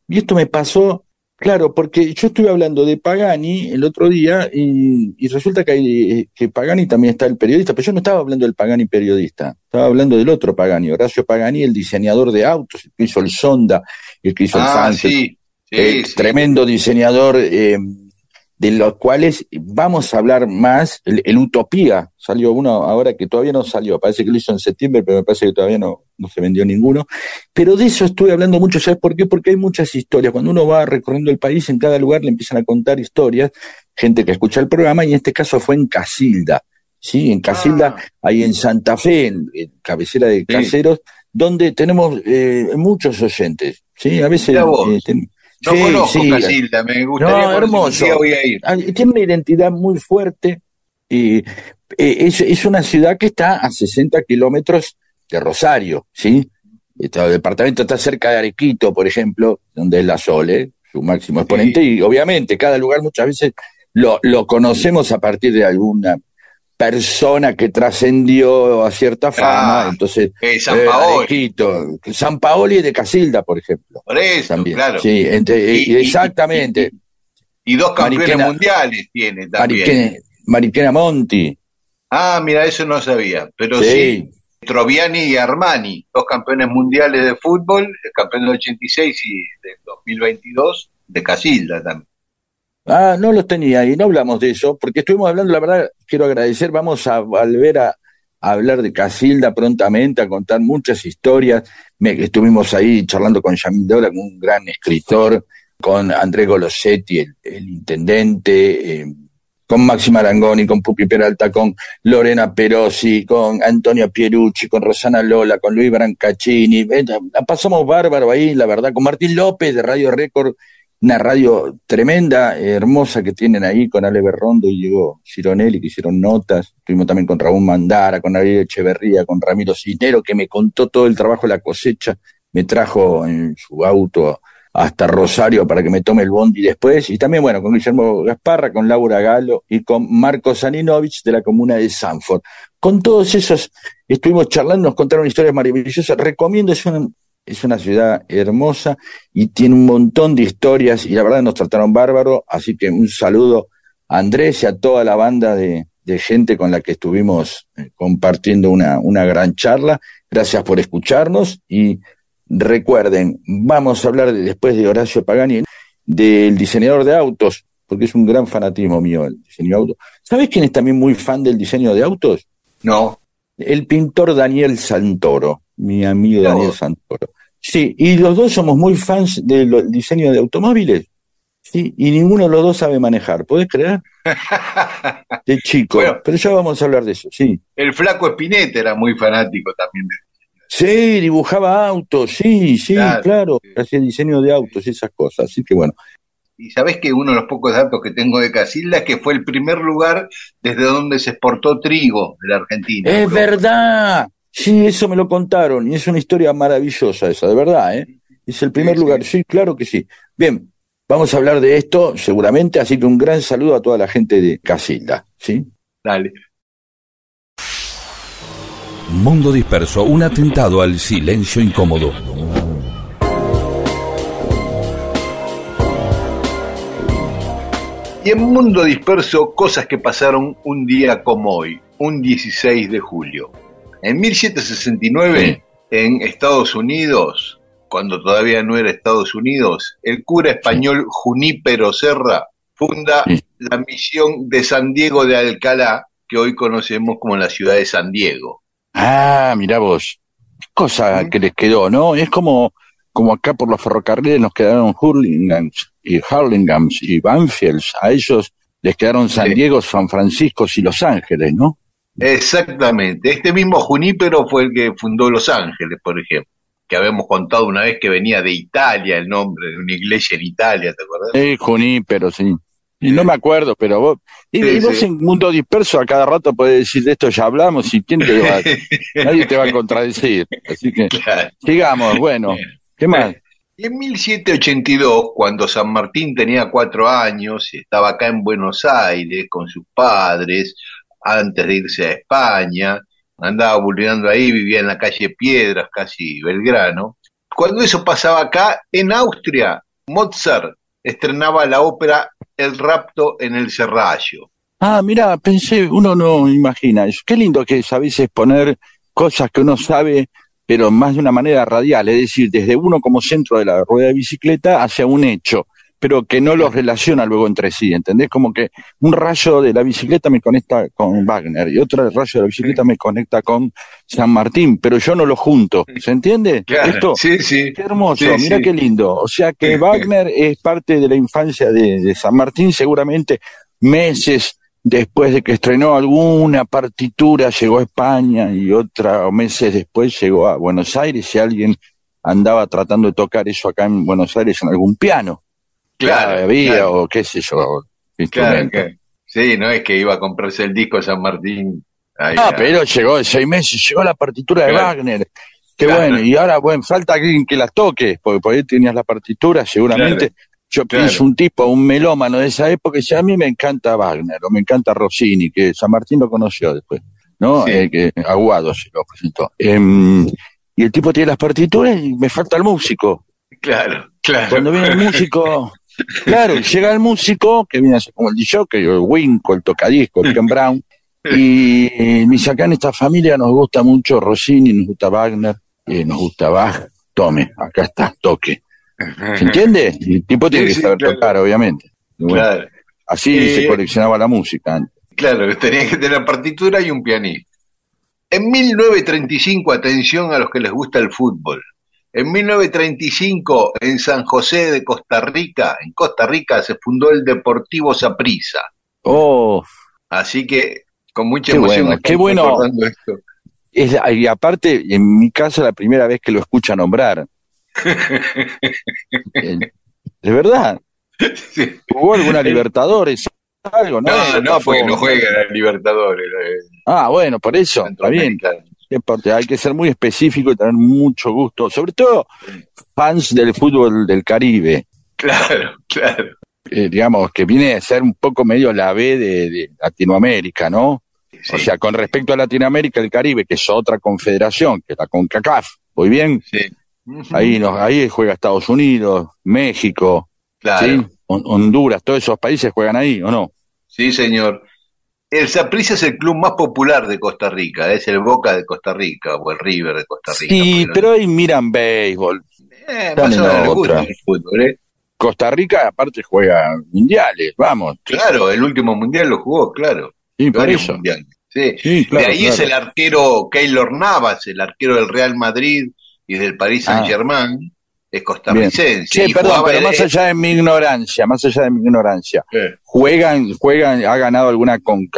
Y esto me pasó claro, porque yo estuve hablando de Pagani el otro día y, y resulta que, hay, que Pagani también está el periodista, pero yo no estaba hablando del Pagani periodista, estaba hablando del otro Pagani, Horacio Pagani, el diseñador de autos, el que hizo el Sonda, el que hizo el Ah, Sunset, sí. sí, sí. tremendo diseñador, eh, de los cuales vamos a hablar más. El, el Utopía salió uno ahora que todavía no salió, parece que lo hizo en septiembre, pero me parece que todavía no, no se vendió ninguno. Pero de eso estuve hablando mucho, ¿sabes por qué? Porque hay muchas historias. Cuando uno va recorriendo el país, en cada lugar le empiezan a contar historias, gente que escucha el programa, y en este caso fue en Casilda. Sí, en Casilda, Ah. ahí en Santa Fe, en, en cabecera de Caseros, donde tenemos eh, muchos oyentes. Sí, a veces. Eh, ten- No Sí, conozco sí. Casilda, me gustaría No, hermoso. voy a ir. Ah, Tiene una identidad muy fuerte. y, eh, es, es una ciudad que está a 60 kilómetros de Rosario, ¿sí? Este, El departamento está cerca de Arequito, por ejemplo, donde es la Sole, su máximo exponente, y obviamente cada lugar muchas veces lo, lo conocemos a partir de alguna persona que trascendió a cierta fama, Ah, entonces Eh, San eh, Paolo, Arequito, San Paoli de Casilda, por ejemplo, por eso, también. claro. Sí, entre- Y- y- exactamente. Y dos campeones Mariquena- mundiales tiene también. Mariquena, Mariquena Monti. Ah, mira, eso no sabía. Pero Sí. sí, Troviani y Armani, dos campeones mundiales de fútbol, el campeón del 86 y del 2022 de Casilda también. Ah, no los tenía y no hablamos de eso, porque estuvimos hablando, la verdad, quiero agradecer, vamos a volver a, hablar de Casilda prontamente, a contar muchas historias. Estuvimos ahí charlando con Yamil Dora, un gran escritor, con Andrés Golosetti, el, intendente, eh, con Máxima Arangoni, con Pupi Peralta, con Lorena Perosi, con Antonio Pierucci, con Rosana Lola, con Luis Brancaccini. Eh, pasamos bárbaro ahí, la verdad, con Martín López de Radio Récord, una radio tremenda, hermosa que tienen ahí con Ale Berrondo y Diego Cironelli, que hicieron notas. Estuvimos también con Raúl Mandara, con Ariel Echeverría, con Ramiro Cisnero, que me contó todo el trabajo de la cosecha. Me trajo en su auto hasta Rosario para que me tome el bondi después. Y también, bueno, con Guillermo Gasparra, con Laura Galo y con Marco Saninovich de la comuna de Sanford. Con todos esos estuvimos charlando, nos contaron historias maravillosas. Recomiendo, una, es una ciudad hermosa y tiene un montón de historias y la verdad nos trataron bárbaro. Así que un saludo a Andrés y a toda la banda de, de gente con la que estuvimos eh, compartiendo una, una gran charla. Gracias por escucharnos y recuerden, vamos a hablar de- después de Horacio Pagani, del diseñador de autos, porque es un gran fanatismo mío el diseño de autos. ¿Sabes quién es también muy fan del diseño de autos? No, El pintor Daniel Santoro, mi amigo No. Daniel Santoro. Sí, y los dos somos muy fans del diseño de automóviles. Sí, y ninguno de los dos sabe manejar, ¿podés creer? De chico. Bueno. Pero ya vamos a hablar de eso, sí. el flaco Espinete era muy fanático también. de- Sí, dibujaba autos, sí, sí, Claro. claro. Hacía diseño de autos y esas cosas. Así que bueno. Y sabés que uno de los pocos datos que tengo de Casilda es que fue el primer lugar desde donde se exportó trigo de la Argentina. Es Europa. verdad. Sí, eso me lo contaron y es una historia maravillosa esa, de verdad, ¿eh? Es el primer Sí, lugar, sí. sí, claro que sí. Bien, vamos a hablar de esto seguramente, así que un gran saludo a toda la gente de Casilda, ¿sí? Dale. Mundo Disperso, un atentado al silencio incómodo. Y en Mundo Disperso, cosas que pasaron un día como hoy, un 16 de julio. En 1769, en Estados Unidos, cuando todavía no era Estados Unidos, el cura español Junípero Serra funda Sí. la misión de San Diego de Alcalá, que hoy conocemos como la ciudad de San Diego. Ah, mirá vos. Qué cosa que les quedó, ¿no? Es como, como acá por los ferrocarriles nos quedaron Hurlinghams y Harlinghams y Banfields. A ellos les quedaron San. Diego, San Francisco y Los Ángeles, ¿no? Exactamente. Este mismo Junípero fue el que fundó Los Ángeles, por ejemplo. Que habíamos contado una vez que venía de Italia el nombre, de una iglesia en Italia, ¿te acuerdas? Sí, Junípero, sí. Y no me acuerdo, pero vos, y, Sí, y vos sí. en Mundo Disperso a cada rato podés decir de esto ya hablamos y quién te va, nadie te va a contradecir. Así que Claro. sigamos, bueno, ¿qué más? Y en 1782, cuando San Martín tenía cuatro años y estaba acá en Buenos Aires con sus padres, antes de irse a España, andaba bulleando ahí, vivía en la calle Piedras, casi Belgrano. Cuando eso pasaba acá, en Austria, Mozart estrenaba la ópera El rapto en el Serrallo. Ah, mira, pensé, uno no imagina eso. Qué lindo que es a veces poner cosas que uno sabe, pero más de una manera radial, es decir, desde uno como centro de la rueda de bicicleta hacia un hecho, pero que no los relaciona luego entre sí, ¿entendés? Como que un rayo de la bicicleta me conecta con Wagner y otro rayo de la bicicleta me conecta con San Martín, pero yo no lo junto, ¿se entiende? Claro, Esto, sí, sí. Qué hermoso, Sí, mira sí. qué lindo. O sea que Wagner es parte de la infancia de, de San Martín, seguramente meses después de que estrenó alguna partitura llegó a España y otra meses después llegó a Buenos Aires y alguien andaba tratando de tocar eso acá en Buenos Aires en algún piano. Claro, había claro. o qué sé yo, Claro, claro. Sí, no es que iba a comprarse el disco San Martín. ahí Ah, pero llegó de seis meses, llegó la partitura de. Wagner. Qué bueno, y ahora, bueno, falta alguien que las toque, porque por ahí tenías la partitura, seguramente. Yo pienso un tipo, un melómano de esa época, y dice, a mí me encanta Wagner, o me encanta Rossini, que San Martín lo conoció después, ¿no? Sí. Eh, que Aguado se lo presentó. Em, y el tipo tiene las partituras y me falta el músico. Claro, claro. Cuando viene el músico, claro, llega el músico, que viene a ser como el DJ, el Winco, el tocadisco, el Ken Brown, y dice, acá en esta familia nos gusta mucho Rossini, nos gusta Wagner, eh, nos gusta Bach, tome, acá está, toque. ¿Se entiende? El tipo tiene Sí, que sí, saber claro. tocar, obviamente. Bueno, Claro, Así Eh, se coleccionaba la música antes. claro, tenía que tener partitura y un pianista. En 1935, atención a los que les gusta el fútbol. En 1935, en San José de Costa Rica, en Costa Rica se fundó el Deportivo Saprissa. Oh, Así que con mucha Qué emoción bueno, qué bueno. esto. es, y aparte, en mi caso, la primera vez que lo escucha nombrar. Eh, de verdad, Sí. ¿Jugó alguna Libertadores? Algo, ¿no? No, no, porque no juega la Libertadores. eh, Ah, bueno, por eso, está bien. Hay que ser muy específico y tener mucho gusto, sobre todo fans del fútbol del Caribe, Claro, claro. eh, digamos, que viene a ser un poco medio la B de, de Latinoamérica, ¿no? O sea, con respecto a Latinoamérica, el Caribe, que es otra confederación, que es la CONCACAF, muy bien, sí. ahí, nos, ahí juega Estados Unidos, México, Claro. ¿sí? Hon- Honduras, todos esos países juegan ahí, ¿o no? Sí, señor. El Saprissa es el club más popular de Costa Rica, es el Boca de Costa Rica o el River de Costa Rica. Sí, pero ahí miran béisbol. no- eh, están más en o menos la les gusta otra. el fútbol, ¿eh? Costa Rica, aparte, juega mundiales, vamos. Claro, el último mundial lo jugó, claro. Sí, por Varios eso. mundiales. Sí. Sí, claro, de ahí es el arquero Keylor Navas, el arquero del Real Madrid y del Paris Saint Germain, es costarricense. Sí, perdón, pero el- más allá de mi ignorancia, más allá de mi ignorancia, Eh, juegan, juegan, ha ganado alguna con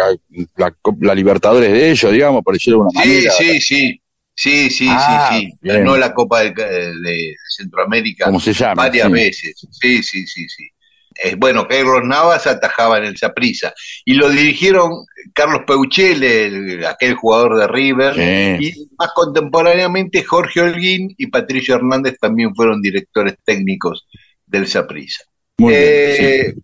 la, la Libertadores de ellos, digamos, por decirlo de alguna Sí, manera. sí, sí. Sí, sí, Ah, sí, sí. bien. Ganó la Copa de, de Centroamérica ¿Cómo se llama? varias Sí. veces. Sí, sí, sí, sí. Es bueno, Carlos Navas atajaba en el Saprissa. Y lo dirigieron Carlos Peuchele, el- aquel jugador de River. Sí. Y más contemporáneamente Jorge Holguín y Patricio Hernández también fueron directores técnicos del bien, Eh,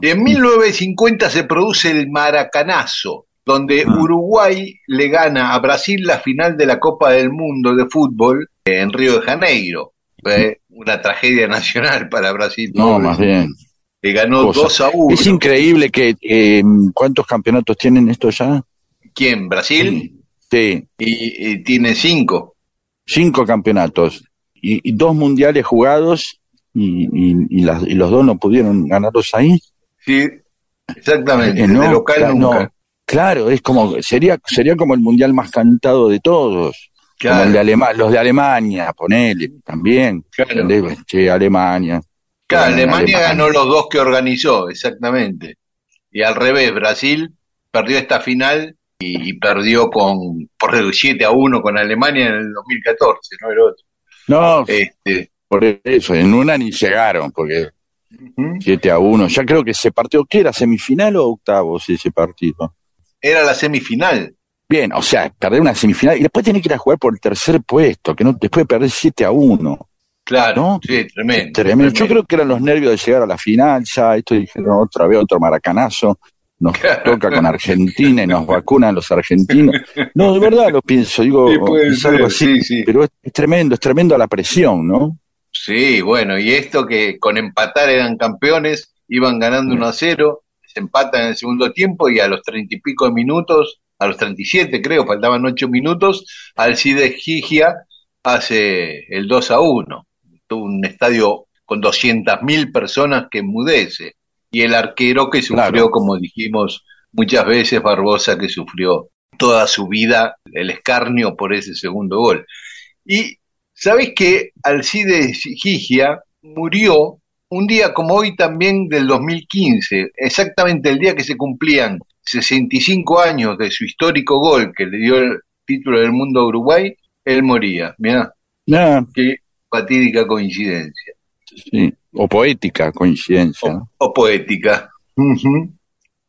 y En 1950 se produce el Maracanazo, donde Ah. Uruguay le gana a Brasil la final de la Copa del Mundo de fútbol eh, en Río de Janeiro. Fue una tragedia nacional para Brasil. No, más bien. Le ganó Cosa. 2 a 1. Es increíble que, eh, ¿cuántos campeonatos tienen estos ya? ¿Quién? ¿Brasil? Sí, Y, y tiene 5. cinco campeonatos y, y dos mundiales jugados y, las- y los dos no pudieron ganarlos ahí. Sí, exactamente. Eh, no, de local claro, nunca. no. Claro, es como sería sería como el mundial más cantado de todos, como Claro, el de Alema- los de Alemania, ponele también. claro. Che, Alemania. Claro, Alemania Alemania. ganó los dos que organizó, exactamente. Y al revés, Brasil perdió esta final y, y perdió con por el 7 a 1 con Alemania en el 2014, no el otro. No, Este, por eso, en una ni llegaron, porque ujú. 7 a 1. Ya creo que se partió, ¿qué era? ¿Semifinal o octavos ese partido? era la semifinal. Bien, o sea, perder una semifinal y después tiene que ir a jugar por el tercer puesto, que no después de perder 7 a 1. Claro, ¿no? sí, tremendo. Tremendo. Yo creo que eran los nervios de llegar a la final, ya esto dijeron otra vez, otro maracanazo. Nos toca con Argentina y nos vacunan los argentinos. No, de verdad lo pienso, digo, Sí, puede es algo ser, así, sí, sí. pero es, es tremendo, es tremendo la presión, ¿no? Sí, bueno, y esto que con empatar eran campeones, iban ganando 1 a 0, se empatan en el segundo tiempo y a los treinta y pico de minutos, a los 37 creo, faltaban 8 minutos, Alcides Gigia hace el 2 a 1. Un estadio con 200.000 personas que enmudece. Y el arquero que sufrió, Claro. como dijimos muchas veces, Barbosa, que sufrió toda su vida el escarnio por ese segundo gol. Y sabés que Alcides Gigia murió un día como hoy también del 2015, exactamente el día que se cumplían 65 años de su histórico gol que le dio el título del mundo a Uruguay, él moría. Mirá, Ah, qué fatídica coincidencia. sí. O poética coincidencia. ¿no? O poética.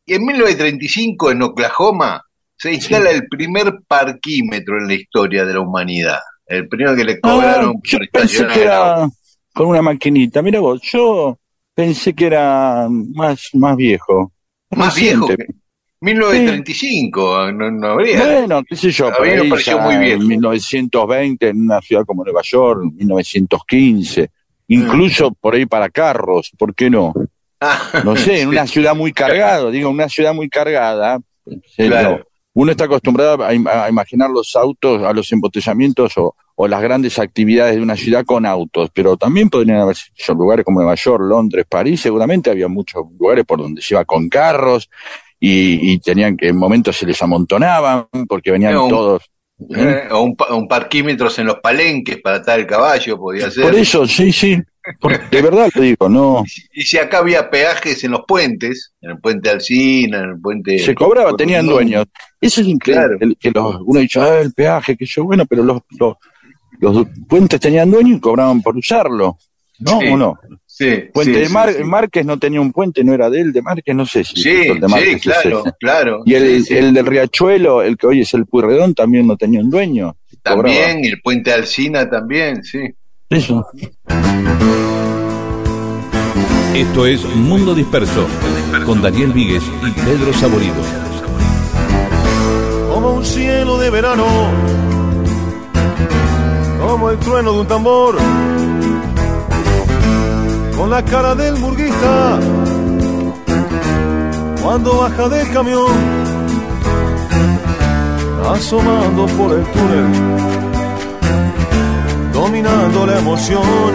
Y en 1935 en Oklahoma se instala el primer parquímetro en la historia de la humanidad. El primero que le Ah, cobraron yo por pensé que era con una maquinita. Mira vos, yo pensé que era más, más viejo. Más viejo que 1935, no, no habría. Bueno, qué sé yo, A mí me pareció muy viejo. en 1920 en una ciudad como Nueva York, 1915, incluso por ahí para carros, ¿por qué no? Ah, No sé, en sí. una ciudad muy cargada, digo, una ciudad muy cargada, Claro. no. uno está acostumbrado a, im- a imaginar los autos, a los embotellamientos o, o las grandes actividades de una ciudad con autos, pero también podrían haber sido lugares como Nueva York, Londres, París, seguramente había muchos lugares por donde se iba con carros y, y tenían que en momentos se les amontonaban porque venían un- todos. ¿eh? O un, un parquímetros en los palenques para atar el caballo, podía ser. Por eso, sí, sí, de verdad lo digo, no. Y si acá había peajes en los puentes, en el puente Alcina, en el puente. Se cobraba, tenían dueños. Eso es increíble. Claro. el- que los, uno dice, ah, el peaje, que yo, bueno, pero los, los, los puentes tenían dueño y cobraban por usarlo. ¿No? Sí. ¿O no? Sí, Puente sí, de Mar- sí. Márquez no tenía un puente, no era de él, de Márquez, no sé si Sí, el de sí, Márquez es claro, claro. Y el, Sí, sí. el del Riachuelo, el que hoy es el Puyredón, también no tenía un dueño. También, y el puente Alcina también, sí. Eso. Esto es Mundo Disperso con Daniel Víguez y Pedro Saborido. como un cielo de verano, como el trueno de un tambor, con la cara del murguista, cuando baja del camión, asomando por el túnel, dominando la emoción.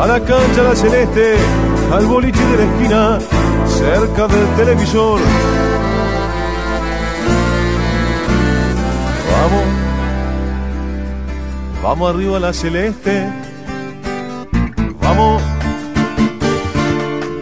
A la cancha la celeste, al boliche de la esquina, cerca del televisor. Vamos, vamos arriba a la celeste.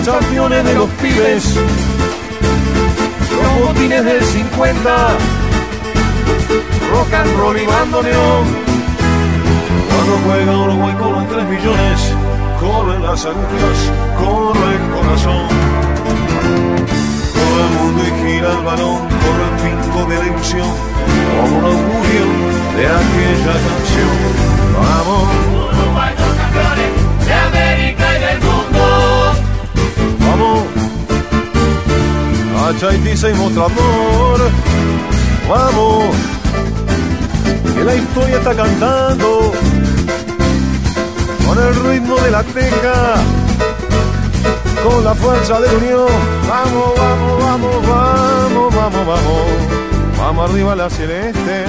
Los campeones de los pibes. Los botines del 50. Rock and roll y bandoneón. Cuando juega Uruguay corren 3 millones. Corren las agujas, corre el corazón. Todo el mundo y gira el balón, corre el pinco de la ilusión, como un augurio de aquella canción. Vamos, de América y del mundo. A Chaitiza y Mostrador. Vamos, que la historia está cantando con el ritmo de la teja, con la fuerza de unión. Vamos, vamos, vamos, vamos, vamos, vamos, vamos arriba la celeste.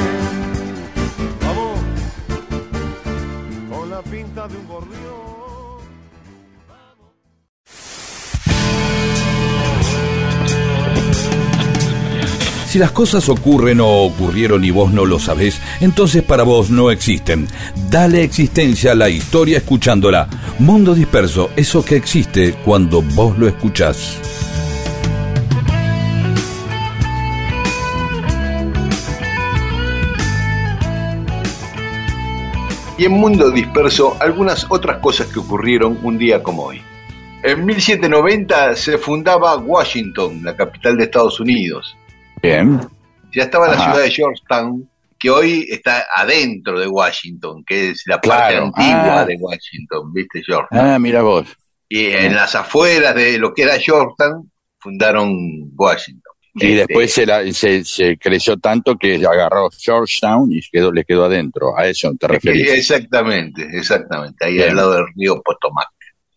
Si las cosas ocurren o ocurrieron y vos no lo sabés, entonces para vos no existen. Dale existencia a la historia escuchándola. Mundo disperso, eso que existe cuando vos lo escuchás. Y en Mundo Disperso, algunas otras cosas que ocurrieron un día como hoy. En 1790 se fundaba Washington, la capital de Estados Unidos. Bien. Ya estaba la ciudad de Georgetown, que hoy está adentro de Washington, que es la parte Claro. antigua Ah. de Washington, ¿viste? Georgetown. Ah, mira vos. Y en las afueras de lo que era Georgetown, fundaron Washington. Y Este, después se, la- se, se creció tanto que agarró Georgetown y quedó, le quedó adentro. A eso te referís. Exactamente, exactamente, ahí Bien. al lado del río Potomac.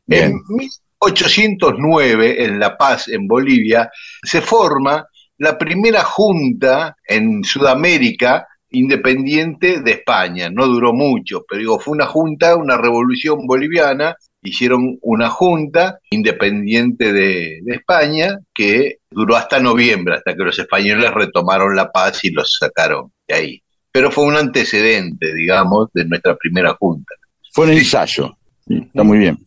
Bien. En 1809, en La Paz, en Bolivia, se forma la primera junta en Sudamérica independiente de España. No duró mucho, pero digo, fue una junta, una revolución boliviana. Hicieron una junta independiente de, de España que duró hasta noviembre, hasta que los españoles retomaron la paz y los sacaron de ahí. Pero fue un antecedente, digamos, de nuestra primera junta. Fue un ensayo. Sí, está muy bien.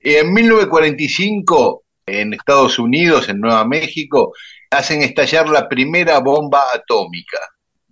En 1945, en Estados Unidos, en Nueva México, hacen estallar la primera bomba atómica.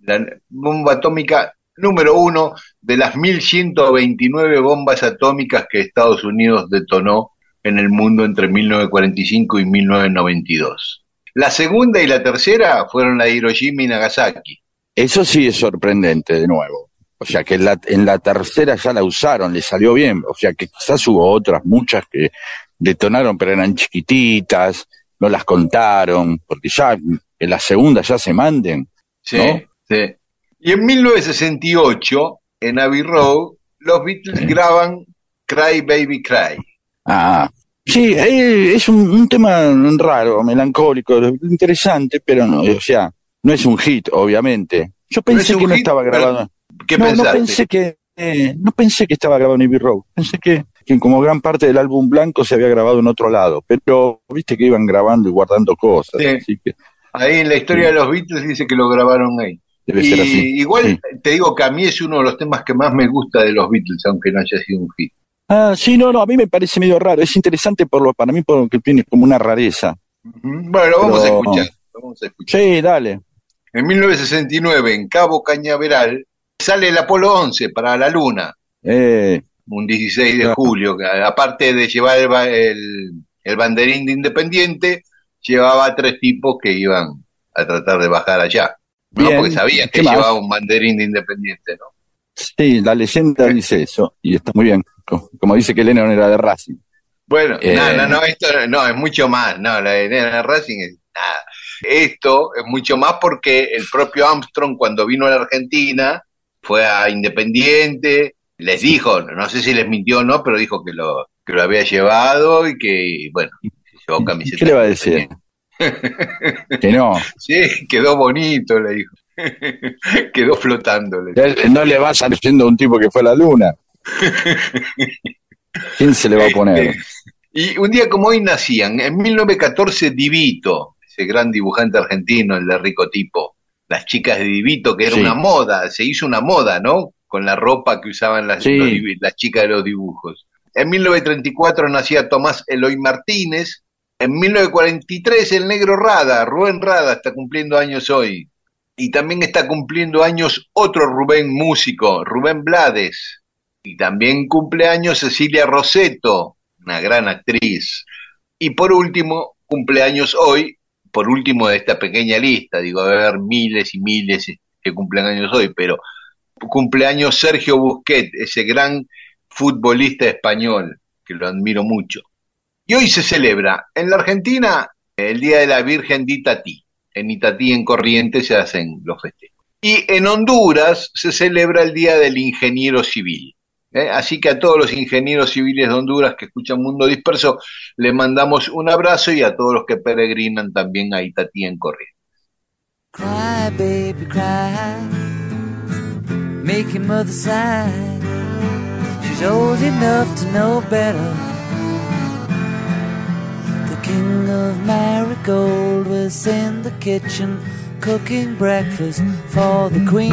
La bomba atómica número uno de las 1129 bombas atómicas que Estados Unidos detonó en el mundo entre 1945 y 1992. La segunda y la tercera fueron la de Hiroshima y Nagasaki. Eso sí es sorprendente de nuevo. O sea que en la, en la tercera ya la usaron, le salió bien. O sea que quizás hubo otras muchas que detonaron, pero eran chiquititas, no las contaron, porque ya en la segunda ya se manden. Sí, ¿No? sí. Y en 1968, en Abbey Road, los Beatles graban Cry Baby Cry. Ah, sí, eh, es un, un tema raro, melancólico, interesante, pero no, o sea, no es un hit, obviamente. Yo pensé que no estaba grabado. ¿Qué no, no pensé que eh, no pensé que estaba grabado en Abbey Road. Pensé que, que como gran parte del álbum blanco se había grabado en otro lado, pero viste que iban grabando y guardando cosas, Sí. así que Ahí en la historia de los Beatles dice que lo grabaron ahí. debe Y ser así. igual Sí. te digo que a mí es uno de los temas que más me gusta de los Beatles, aunque no haya sido un hit. Ah, sí, no, no, a mí me parece medio raro. Es interesante por lo, para mí porque tiene como una rareza. Bueno, lo vamos Pero- a escuchar. lo vamos a escuchar. Sí, dale. En 1969, en Cabo Cañaveral, sale el Apolo 11 para la Luna, Eh, un 16 de julio. que Aparte de llevar el, el, el banderín de Independiente, llevaba a tres tipos que iban a tratar de bajar allá. ¿no? Porque sabían que llevaba un banderín de Independiente, ¿no? sí, la leyenda dice eso y está muy bien. Co- Como dice que Lennon era de Racing. Bueno, Eh. no, no, no, esto no, es mucho más. No, la de Nena Racing es nada. Esto es mucho más porque el propio Armstrong, cuando vino a la Argentina, fue a Independiente, les dijo, no sé si les mintió o no, pero dijo que lo, que lo había llevado y que, bueno, llevó camiseta. ¿Qué le va a decir? Que no. Sí, quedó bonito, le dijo. quedó flotando. le dijo. No le vas haciendo a un tipo que fue a la luna. ¿Quién se le va a poner? Y un día como hoy nacían, en 1914, Divito, ese gran dibujante argentino, el de rico tipo, las chicas de Divito, que era Sí. una moda, se hizo una moda, ¿no? Con la ropa que usaban las, Sí. los divi- las chicas de los dibujos. En 1934 nacía Tomás Eloy Martínez. En 1943 el negro Rada, Rubén Rada, está cumpliendo años hoy. Y también está cumpliendo años otro Rubén músico, Rubén Blades. Y también cumple años Cecilia Roseto, una gran actriz. Y por último, cumpleaños hoy, por último de esta pequeña lista, digo, debe haber miles y miles que cumplen años hoy, pero cumpleaños Sergio Busquets, ese gran futbolista español, que lo admiro mucho. Y hoy se celebra en la Argentina el Día de la Virgen de Itatí. En Itatí, en Corrientes, se hacen los festejos. Y en Honduras se celebra el Día del Ingeniero Civil. ¿eh? Así que a todos los ingenieros civiles de Honduras que escuchan Mundo Disperso, les mandamos un abrazo y a todos los que peregrinan también a Itatí en Corrientes. Make your mother sigh. She's old enough to know better. The king of marigold was in the kitchen cooking breakfast for the queen.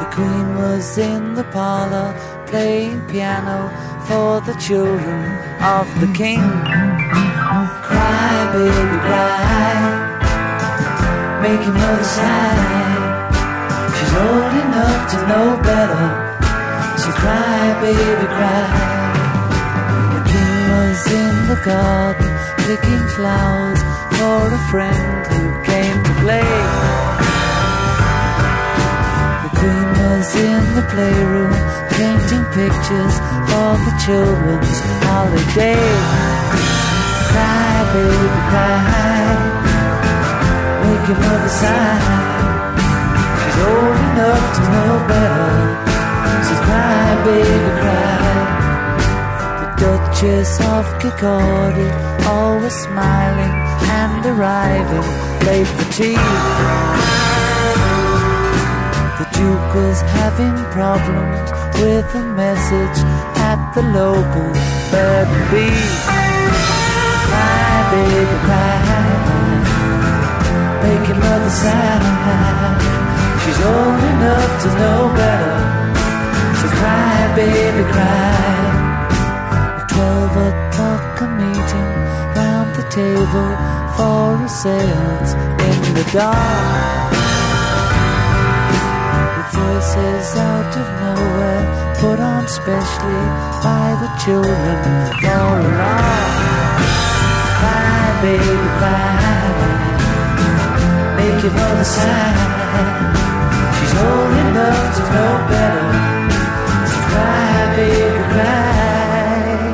The queen was in the parlor playing piano for the children of the king. Cry, baby, cry, make your mother sigh. Old enough to know better, so cry, baby, cry. The king was in the garden picking flowers for a friend who came to play. The queen was in the playroom painting pictures for the children's holiday. Cry, baby, cry, make your mother sigh. She's old enough to know better, so cry, baby, cry. The Duchess of Kirkcaldy, always smiling and arriving late for tea. The Duke was having problems with a message at the local bird and bee. Cry, baby, cry, make your mother sigh. Old enough to know better, so cry, baby, cry. At twelve o'clock a meeting round the table for a seance in the dark. With voices out of nowhere put on specially by the children for a lark. Cry, baby, cry. Make your mother sigh. She's old enough to know better. So cry, baby, cry.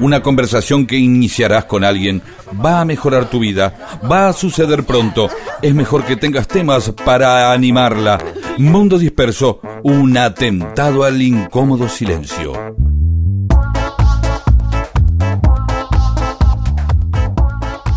Una conversación que iniciarás con alguien va a mejorar tu vida, va a suceder pronto. Es mejor que tengas temas para animarla. Mundo disperso, un atentado al incómodo silencio.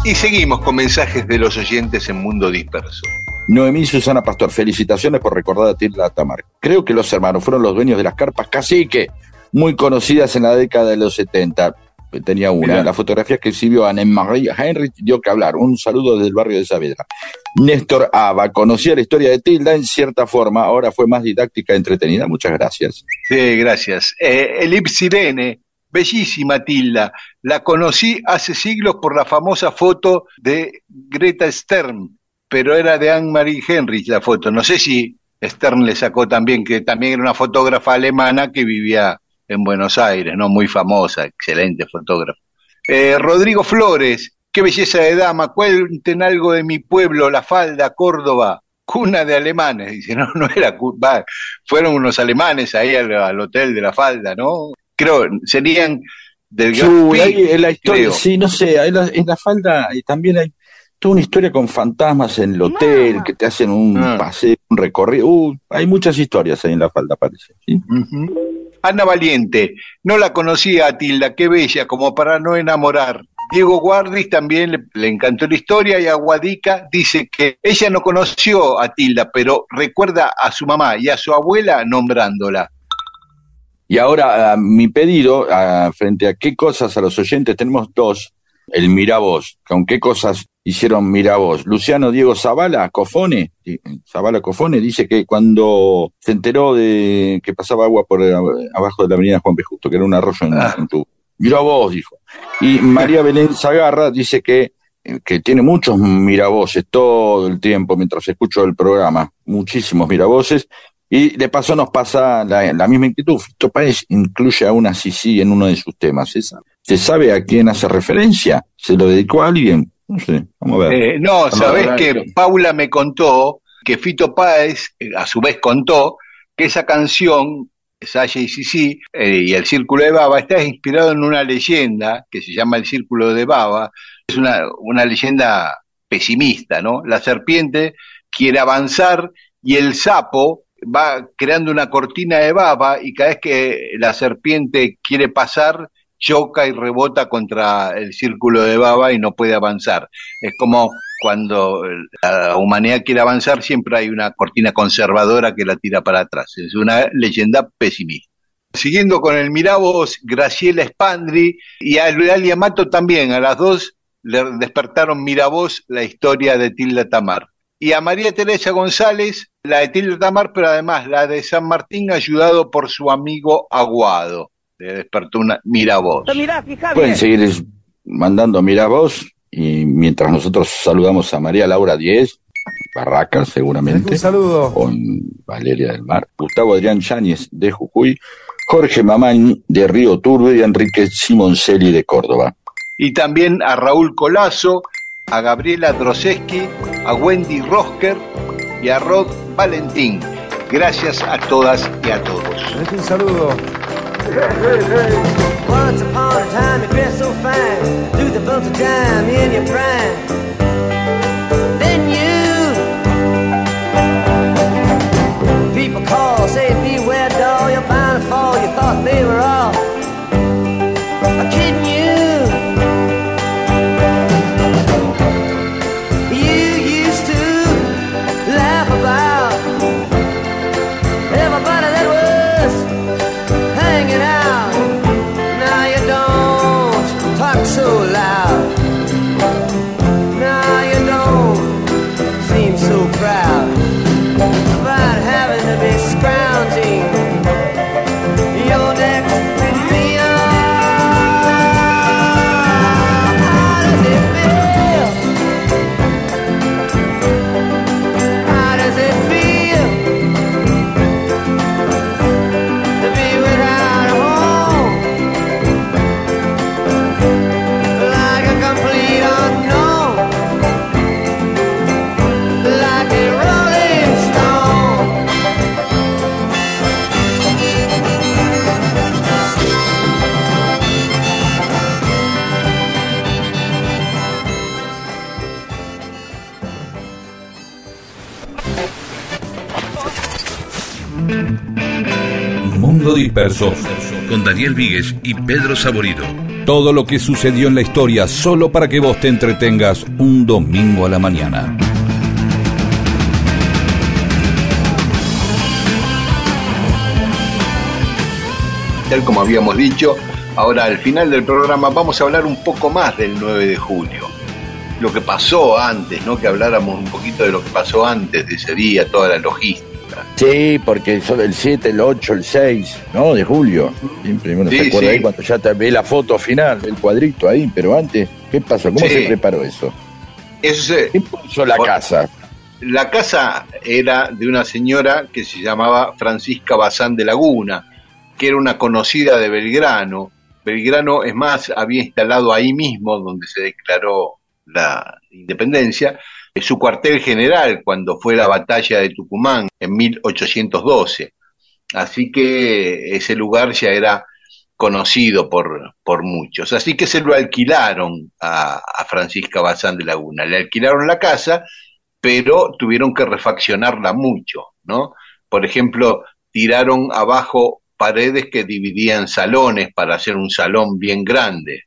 Y seguimos con mensajes de los oyentes en Mundo Disperso. Noemí y Susana Pastor, felicitaciones por recordar a Tilda Tamar. Creo que los hermanos fueron los dueños de las carpas cacique, muy conocidas en la década de los 70. Tenía una, Mirá. la fotografía que exhibió Anne-Marie Henry dio que hablar. Un saludo desde el barrio de Saavedra. Néstor Ava, conocía la historia de Tilda en cierta forma, ahora fue más didáctica y entretenida. Muchas gracias. Sí, gracias. Eh, Elip Sirene, bellísima Tilda. La conocí hace siglos por la famosa foto de Greta Stern, pero era de Anne-Marie Henrich la foto. No sé si Stern le sacó también, que también era una fotógrafa alemana que vivía en Buenos Aires, ¿no? Muy famosa, excelente fotógrafa. Eh, Rodrigo Flores, qué belleza de dama, cuenten algo de mi pueblo, La Falda, Córdoba, cuna de alemanes. Dice, no, no era, va, fueron unos alemanes ahí al, al hotel de La Falda, ¿no? Creo, serían del Sí, hay la historia, creo. sí, no sé, la- en la falda y también hay toda una historia con fantasmas en el hotel que te hacen un Ah. paseo, un recorrido. Uh, hay muchas historias ahí en la falda, parece. ¿sí? Ana Valiente, no la conocía a Tilda, qué bella, como para no enamorar. Diego Guardis también le, le encantó la historia y Aguadica dice que ella no conoció a Tilda, pero recuerda a su mamá y a su abuela nombrándola. Y ahora, a mi pedido, a- frente a qué cosas a los oyentes, tenemos dos. El Miravoz, con qué cosas hicieron Miravoz. Luciano Diego Zavala, Cofone, Zavala Cofone, dice que cuando se enteró de que pasaba agua por eh, abajo de la avenida Juan P. Justo, que era un arroyo en, Ah. en tu... Miravoz, dijo. Y María Belén Zagarra dice que, eh, que tiene muchos miravoces todo el tiempo mientras escucho el programa, muchísimos miravoces, y de paso nos pasa la, la misma inquietud. Fito Páez incluye a una Sisi en uno de sus temas. ¿Se sabe, ¿Se sabe a quién hace referencia? ¿Se lo dedicó a alguien? No sé, vamos a ver. Eh, no, sabés ver. que Paula me contó que Fito Páez, eh, a su vez contó que esa canción, Sasha y Sisi, eh, y el Círculo de Baba, está inspirado en una leyenda que se llama el Círculo de Baba. Es una, una leyenda pesimista, ¿no? La serpiente quiere avanzar y el sapo va creando una cortina de baba y cada vez que la serpiente quiere pasar, choca y rebota contra el círculo de baba y no puede avanzar. Es como cuando la humanidad quiere avanzar, siempre hay una cortina conservadora que la tira para atrás. Es una leyenda pesimista. Siguiendo con el Miravoz, Graciela Spandri y a Eulalia Mato también, a las dos le despertaron Miravoz la historia de Tilda Tamar. Y a María Teresa González, la de Tilda Tamar, pero además la de San Martín, ayudado por su amigo Aguado. Le despertó una Miravoz. Pueden seguir mandando mira vos y mientras nosotros saludamos a María Laura Diez, Barracas seguramente, Un saludo. con Valeria del Mar, Gustavo Adrián Yáñez de Jujuy, Jorge Mamani de Río Turbe y Enrique Simoncelli de Córdoba. y también a Raúl Colazo, a Gabriela Droseski, a Wendy Rosker y a Rod Valentín. Gracias a todas y a todos. Un saludo. Once upon a time you dressed so fine, do the bumps of time in your prime. Then you, people call, say beware doll, you're bound to fall. You thought they were all Disperso, con Daniel Víguez y Pedro Saborido. Todo lo que sucedió en la historia solo para que vos te entretengas un domingo a la mañana. Tal como habíamos dicho, ahora al final del programa vamos a hablar un poco más del 9 de julio. Lo que pasó antes, ¿no? Que habláramos un poquito de lo que pasó antes de ese día, toda la logística. Sí, porque son el 7, el 8, el 6, ¿no? De julio. Siempre uno Sí, se acuerda sí. ahí cuando ya te ve la foto final, el cuadrito ahí, pero antes, ¿qué pasó? ¿Cómo Sí. se preparó eso? Eso se- ¿Qué puso la casa? La casa era de una señora que se llamaba Francisca Bazán de Laguna, que era una conocida de Belgrano. Belgrano, es más, había instalado ahí mismo, donde se declaró la independencia, su cuartel general cuando fue la batalla de Tucumán en 1812. Así que ese lugar ya era conocido por, por muchos. Así que se lo alquilaron a, a Francisca Bazán de Laguna. Le alquilaron la casa pero tuvieron que refaccionarla mucho, ¿no? Por ejemplo, tiraron abajo paredes que dividían salones para hacer un salón bien grande.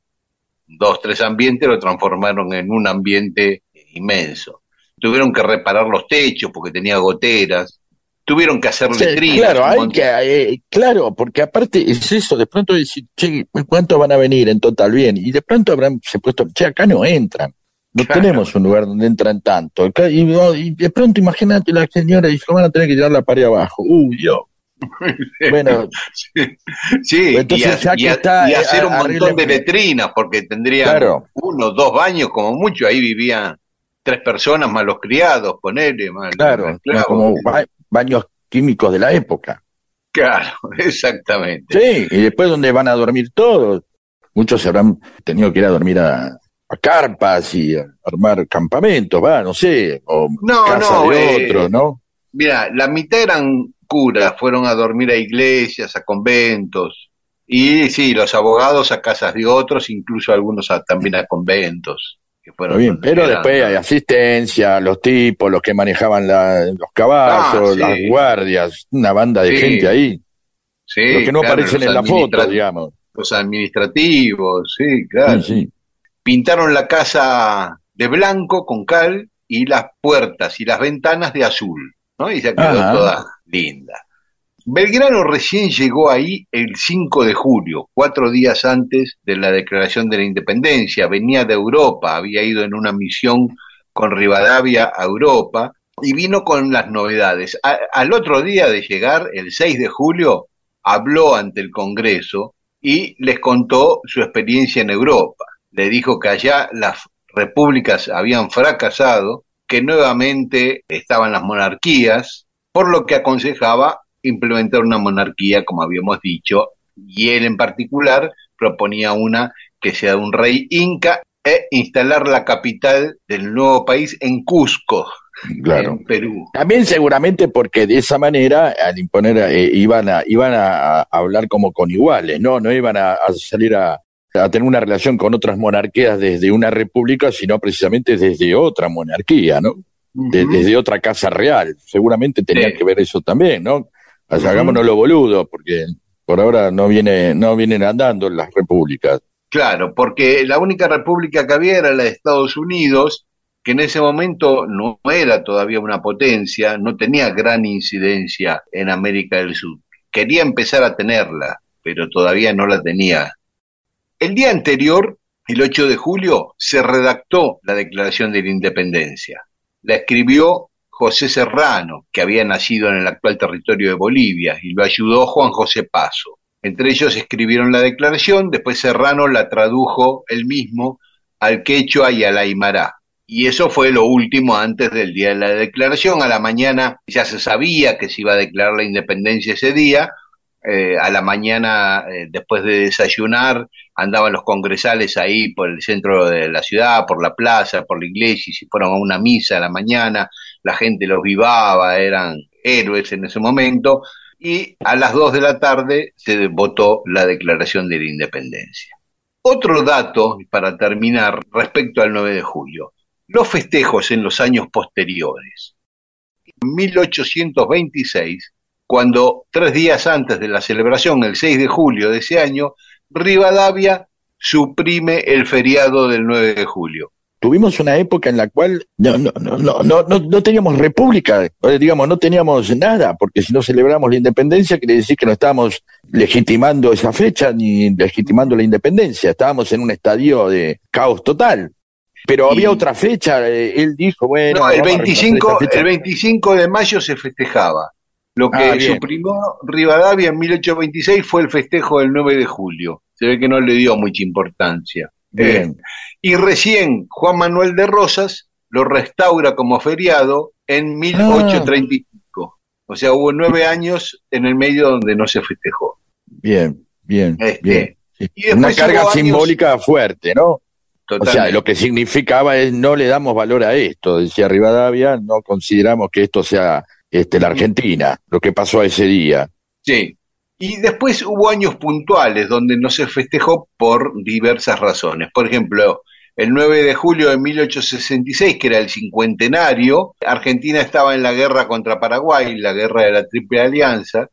Dos, tres ambientes lo transformaron en un ambiente inmenso. Tuvieron que reparar los techos porque tenía goteras. Tuvieron que hacer Sí, letrinas. claro, hay que, eh, claro, porque aparte es eso, de pronto decir, che, ¿cuántos van a venir en total bien? Y de pronto habrán se puesto, che, acá no entran. No Claro. tenemos un lugar donde entran tanto. Y, de pronto imagínate la señora dice, van a tener que tirar la pared abajo. Uy, Dios. Bueno, Sí, Entonces, y, está, y eh, hacer un montón de letrinas, porque tendrían Claro. uno, dos baños como mucho, ahí vivían tres personas más los criados, ponele, más claro, esclavos. como ba- baños químicos de la época. Claro, exactamente. Sí, y después donde van a dormir todos. Muchos se habrán tenido que ir a dormir a, a carpas y a armar campamentos, va, no sé, o No, casa no, de eh, otros, ¿no? Mira, la mitad eran curas, fueron a dormir a iglesias, a conventos, y sí, los abogados a casas de otros, incluso algunos a- también a conventos. Que fueron bien, pero eran. después hay asistencia, los tipos, los que manejaban la- los caballos, Ah, sí. las guardias, una banda de Sí. gente ahí, Sí, los que no claro, aparecen en la foto, digamos. Los administrativos, sí, claro. Sí. Pintaron la casa de blanco con cal y las puertas y las ventanas de azul, ¿no? Y ya quedó Ajá. toda linda. Belgrano recién llegó ahí el 5 de julio, cuatro días antes de la declaración de la independencia. Venía de Europa, había ido en una misión con Rivadavia a Europa y vino con las novedades. Al otro día de llegar, el 6 de julio, habló ante el Congreso y les contó su experiencia en Europa. Le dijo que allá las repúblicas habían fracasado, que nuevamente estaban las monarquías, por lo que aconsejaba implementar una monarquía, como habíamos dicho, y él en particular proponía una que sea un rey inca e instalar la capital del nuevo país en Cusco, Claro. en Perú. También seguramente porque de esa manera, al imponer, eh, iban, a, iban a, a hablar como con iguales, ¿no? No iban a, a salir a, a tener una relación con otras monarquías desde una república, sino precisamente desde otra monarquía, ¿no? De- desde otra casa real. Seguramente tenía Sí. que ver eso también, ¿no? O sea, Ujú. hagámonos lo boludo, porque por ahora no viene, no vienen andando las repúblicas. Claro, porque la única república que había era la de Estados Unidos, que en ese momento no era todavía una potencia, no tenía gran incidencia en América del Sur. Quería empezar a tenerla, pero todavía no la tenía. El día anterior, el 8 de julio, se redactó la Declaración de la Independencia. La escribió José Serrano, que había nacido en el actual territorio de Bolivia, y lo ayudó Juan José Paso. Entre ellos escribieron la declaración, después Serrano la tradujo él mismo al quechua y al aymara. Y eso fue lo último antes del día de la declaración. A la mañana ya se sabía que se iba a declarar la independencia ese día. Eh, a la mañana, eh, después de desayunar, andaban los congresales ahí por el centro de la ciudad, por la plaza, por la iglesia, y se fueron a una misa a la mañana. La gente los vivaba, eran héroes en ese momento y a las 2 de la tarde se votó la declaración de la independencia. Otro dato, para terminar, respecto al 9 de julio. Los festejos en los años posteriores. En 1826, cuando tres días antes de la celebración, el 6 de julio de ese año, Rivadavia suprime el feriado del 9 de julio. Tuvimos una época en la cual no, no, no, no, no, no, no teníamos república, eh, digamos, no teníamos nada, porque si no celebramos la independencia, quiere decir que no estábamos legitimando esa fecha ni legitimando la independencia, estábamos en un estadio de caos total. Pero Y- había otra fecha, eh, él dijo, bueno, No, el vamos a 25, reconocer esta el fecha. 25 de mayo se festejaba. Lo que Ah, suprimió Rivadavia en 1826 fue el festejo del 9 de julio. Se ve que no le dio mucha importancia. Bien. Eh, y recién Juan Manuel de Rosas lo restaura como feriado en 1835. O sea, hubo nueve años en el medio donde no se festejó. Bien, bien, Este, bien. Y Una carga años- simbólica fuerte, ¿no? O sea, lo que significaba es no le damos valor a esto, decía Rivadavia, no consideramos que esto sea este, la Argentina, lo que pasó ese día. Sí. Y después hubo años puntuales donde no se festejó por diversas razones. Por ejemplo, el 9 de julio de 1866, que era el cincuentenario, Argentina estaba en la guerra contra Paraguay, la guerra de la Triple Alianza,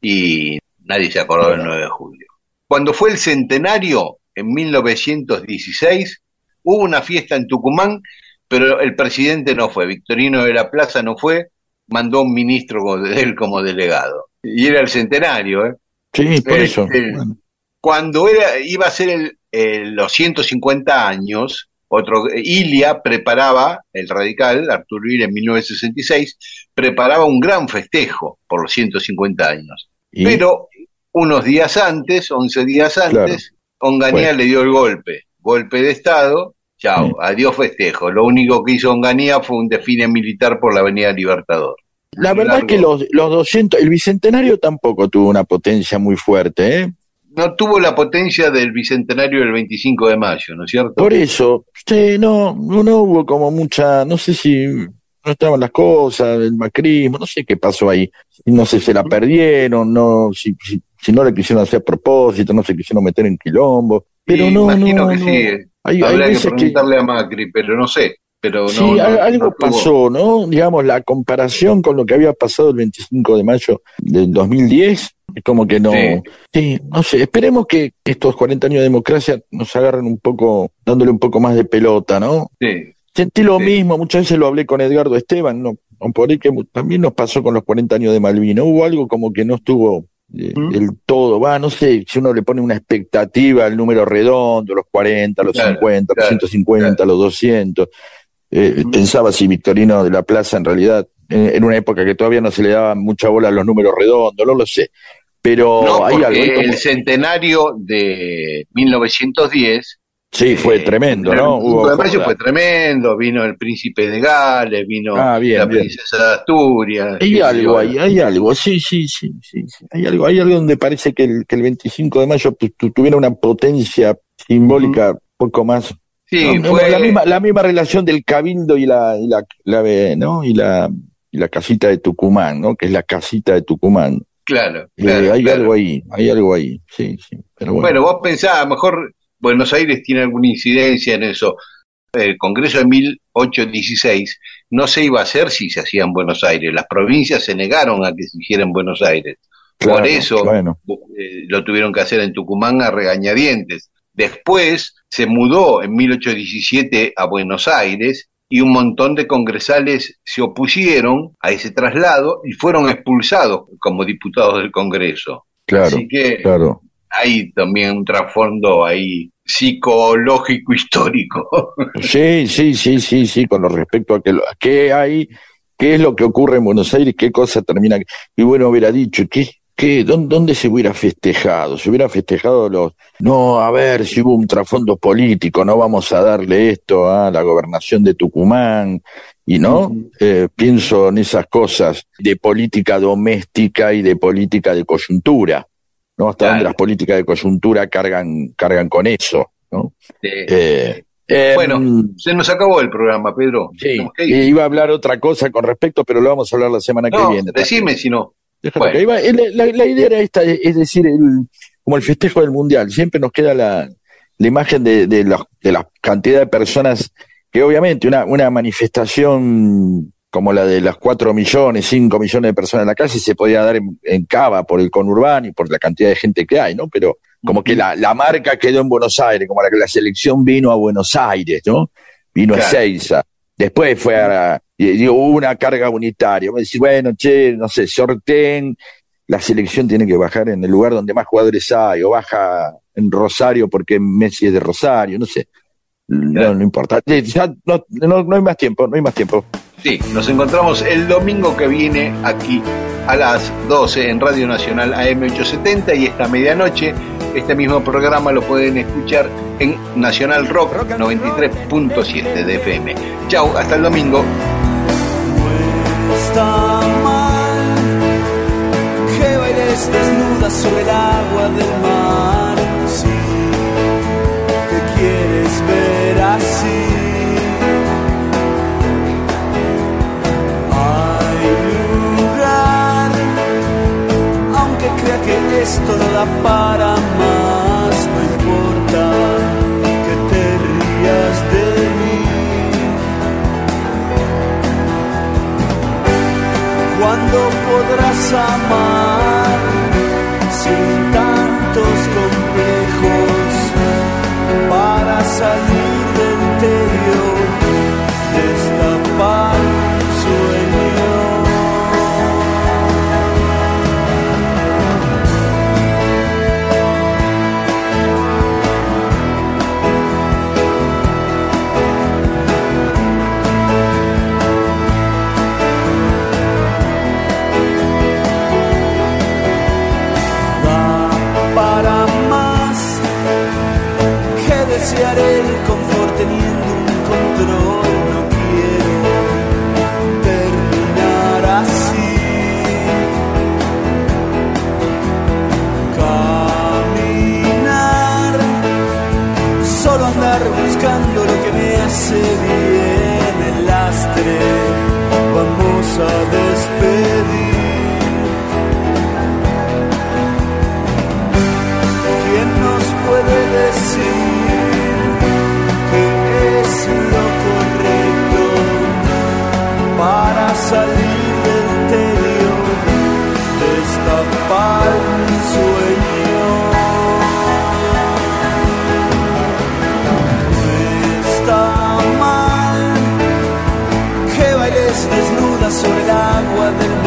y nadie se acordó del 9 de julio. Cuando fue el centenario, en 1916, hubo una fiesta en Tucumán, pero el presidente no fue, Victorino de la Plaza no fue, mandó un ministro de él como delegado. Y era el centenario, ¿eh? Sí, por Eh, eso. eh, Bueno, Cuando era, iba a ser el, el- los 150 años, otro, Ilia preparaba, el radical, Arturo Ilia en 1966, preparaba un gran festejo por los 150 años. y- Pero unos días antes, 11 días antes, Onganía Bueno. le dio el golpe, golpe de Estado, chao, Sí. adiós festejo. Lo único que hizo Onganía fue un desfile militar por la Avenida Libertador. La verdad largo. que los, los 200, el Bicentenario tampoco tuvo una potencia muy fuerte, ¿eh? No tuvo la potencia del bicentenario del 25 de mayo, ¿no es cierto? Por eso, sí, no, no, hubo como mucha, no sé si no estaban las cosas, el macrismo, no sé qué pasó ahí. No sé, se la perdieron, no, si, si, si no le quisieron hacer a propósito, no se quisieron meter en quilombo. Pero Sí, no, imagino no, que no. sí. Hay, hay que veces que, preguntarle a Macri, pero no sé. Pero no, sí, no- al- no algo pasó, ¿no? Digamos, la comparación con lo que había pasado el 25 de mayo del 2010, es como que no. Sí. Sí, no sé, esperemos que estos 40 años de democracia nos agarren un poco, dándole un poco más de pelota, ¿no? Sí, Sentí lo Sí. mismo, muchas veces lo hablé con Edgardo Esteban, no, por ahí que también nos pasó con los 40 años de Malvinas. Hubo algo como que no estuvo eh, del todo, va, no sé, si uno le pone una expectativa al número redondo, los 40, los Claro, 50, los claro, 150, los 200. Eh, Pensaba si Victorino de la Plaza en realidad, eh, en una época que todavía no se le daba mucha bola a los números redondos, no lo sé. Pero No, hay algo. como- el centenario de 1910 sí, fue eh, tremendo, el ¿no? 5 de mayo fue tremendo, vino el príncipe de Gales, vino Ah, bien, la bien. princesa de Asturias. Hay algo ahí, hay algo, sí, sí, sí, sí, sí. Hay algo, hay algo donde parece que el, que el 25 de mayo tu- tu- tuviera una potencia simbólica poco más. Sí, No, fue- la misma, la misma relación del cabildo y la, y la, la- ¿no? y la, y la casita de Tucumán, ¿no? Que es la casita de Tucumán. Claro, Eh, hay claro. algo ahí, hay algo ahí, sí, sí. Pero bueno, Bueno, vos pensás, a lo mejor Buenos Aires tiene alguna incidencia en eso. El Congreso de 1816 no se iba a hacer si se hacía en Buenos Aires. Las provincias se negaron a que se hiciera en Buenos Aires. claro, Por eso bueno, eh, lo tuvieron que hacer en Tucumán a regañadientes. Después se mudó en 1817 a Buenos Aires y un montón de congresales se opusieron a ese traslado y fueron expulsados como diputados del Congreso. claro, Así que claro. hay también un trasfondo ahí psicológico histórico. Sí, sí, sí, sí, sí, con respecto a que lo- qué hay, qué es lo que ocurre en Buenos Aires, qué cosa termina. Y bueno, hubiera dicho, ¿qué, qué, dónde, se hubiera festejado? Se hubiera festejado los, no, a ver si hubo un trasfondo político, no vamos a darle esto a la gobernación de Tucumán, y no, Eh, pienso en esas cosas de política doméstica y de política de coyuntura, ¿no? Hasta Claro. dónde las políticas de coyuntura cargan, cargan con eso, ¿no? Eh, Eh, bueno, em, se nos acabó el programa, Pedro. Sí, eh, iba a hablar otra cosa con respecto, pero lo vamos a hablar la semana no, que viene. decime si no. Déjalo bueno. que iba- la, la- la idea era esta, es decir, el- como el festejo del Mundial, siempre nos queda la, la imagen de, de, la, de la cantidad de personas que obviamente una, una manifestación como la de las cuatro millones, cinco millones de personas en la calle se podía dar en, en Cava por el conurbano y por la cantidad de gente que hay, ¿no? Pero como que la, la marca quedó en Buenos Aires, como la que la selección vino a Buenos Aires, ¿no? Vino a. Seiza. Después fue a, y digo, hubo una carga unitaria. Vos decís, bueno, che, no sé, sorteen, la selección tiene que bajar en el lugar donde más jugadores hay, o baja en Rosario porque Messi es de Rosario, no sé. No, no importa. Eh, ya no, no, no hay más tiempo, no hay más tiempo. Sí, nos encontramos el domingo que viene aquí a las 12 en Radio Nacional AM870 y esta medianoche este mismo programa lo pueden escuchar en Nacional Rock 93.7 de FM. Chau, hasta el domingo. Está mal que bailes desnuda sobre el agua del mar. Si te quieres ver así, hay lugar, aunque crea que esto no da para más, сама. Vamos sobre el agua del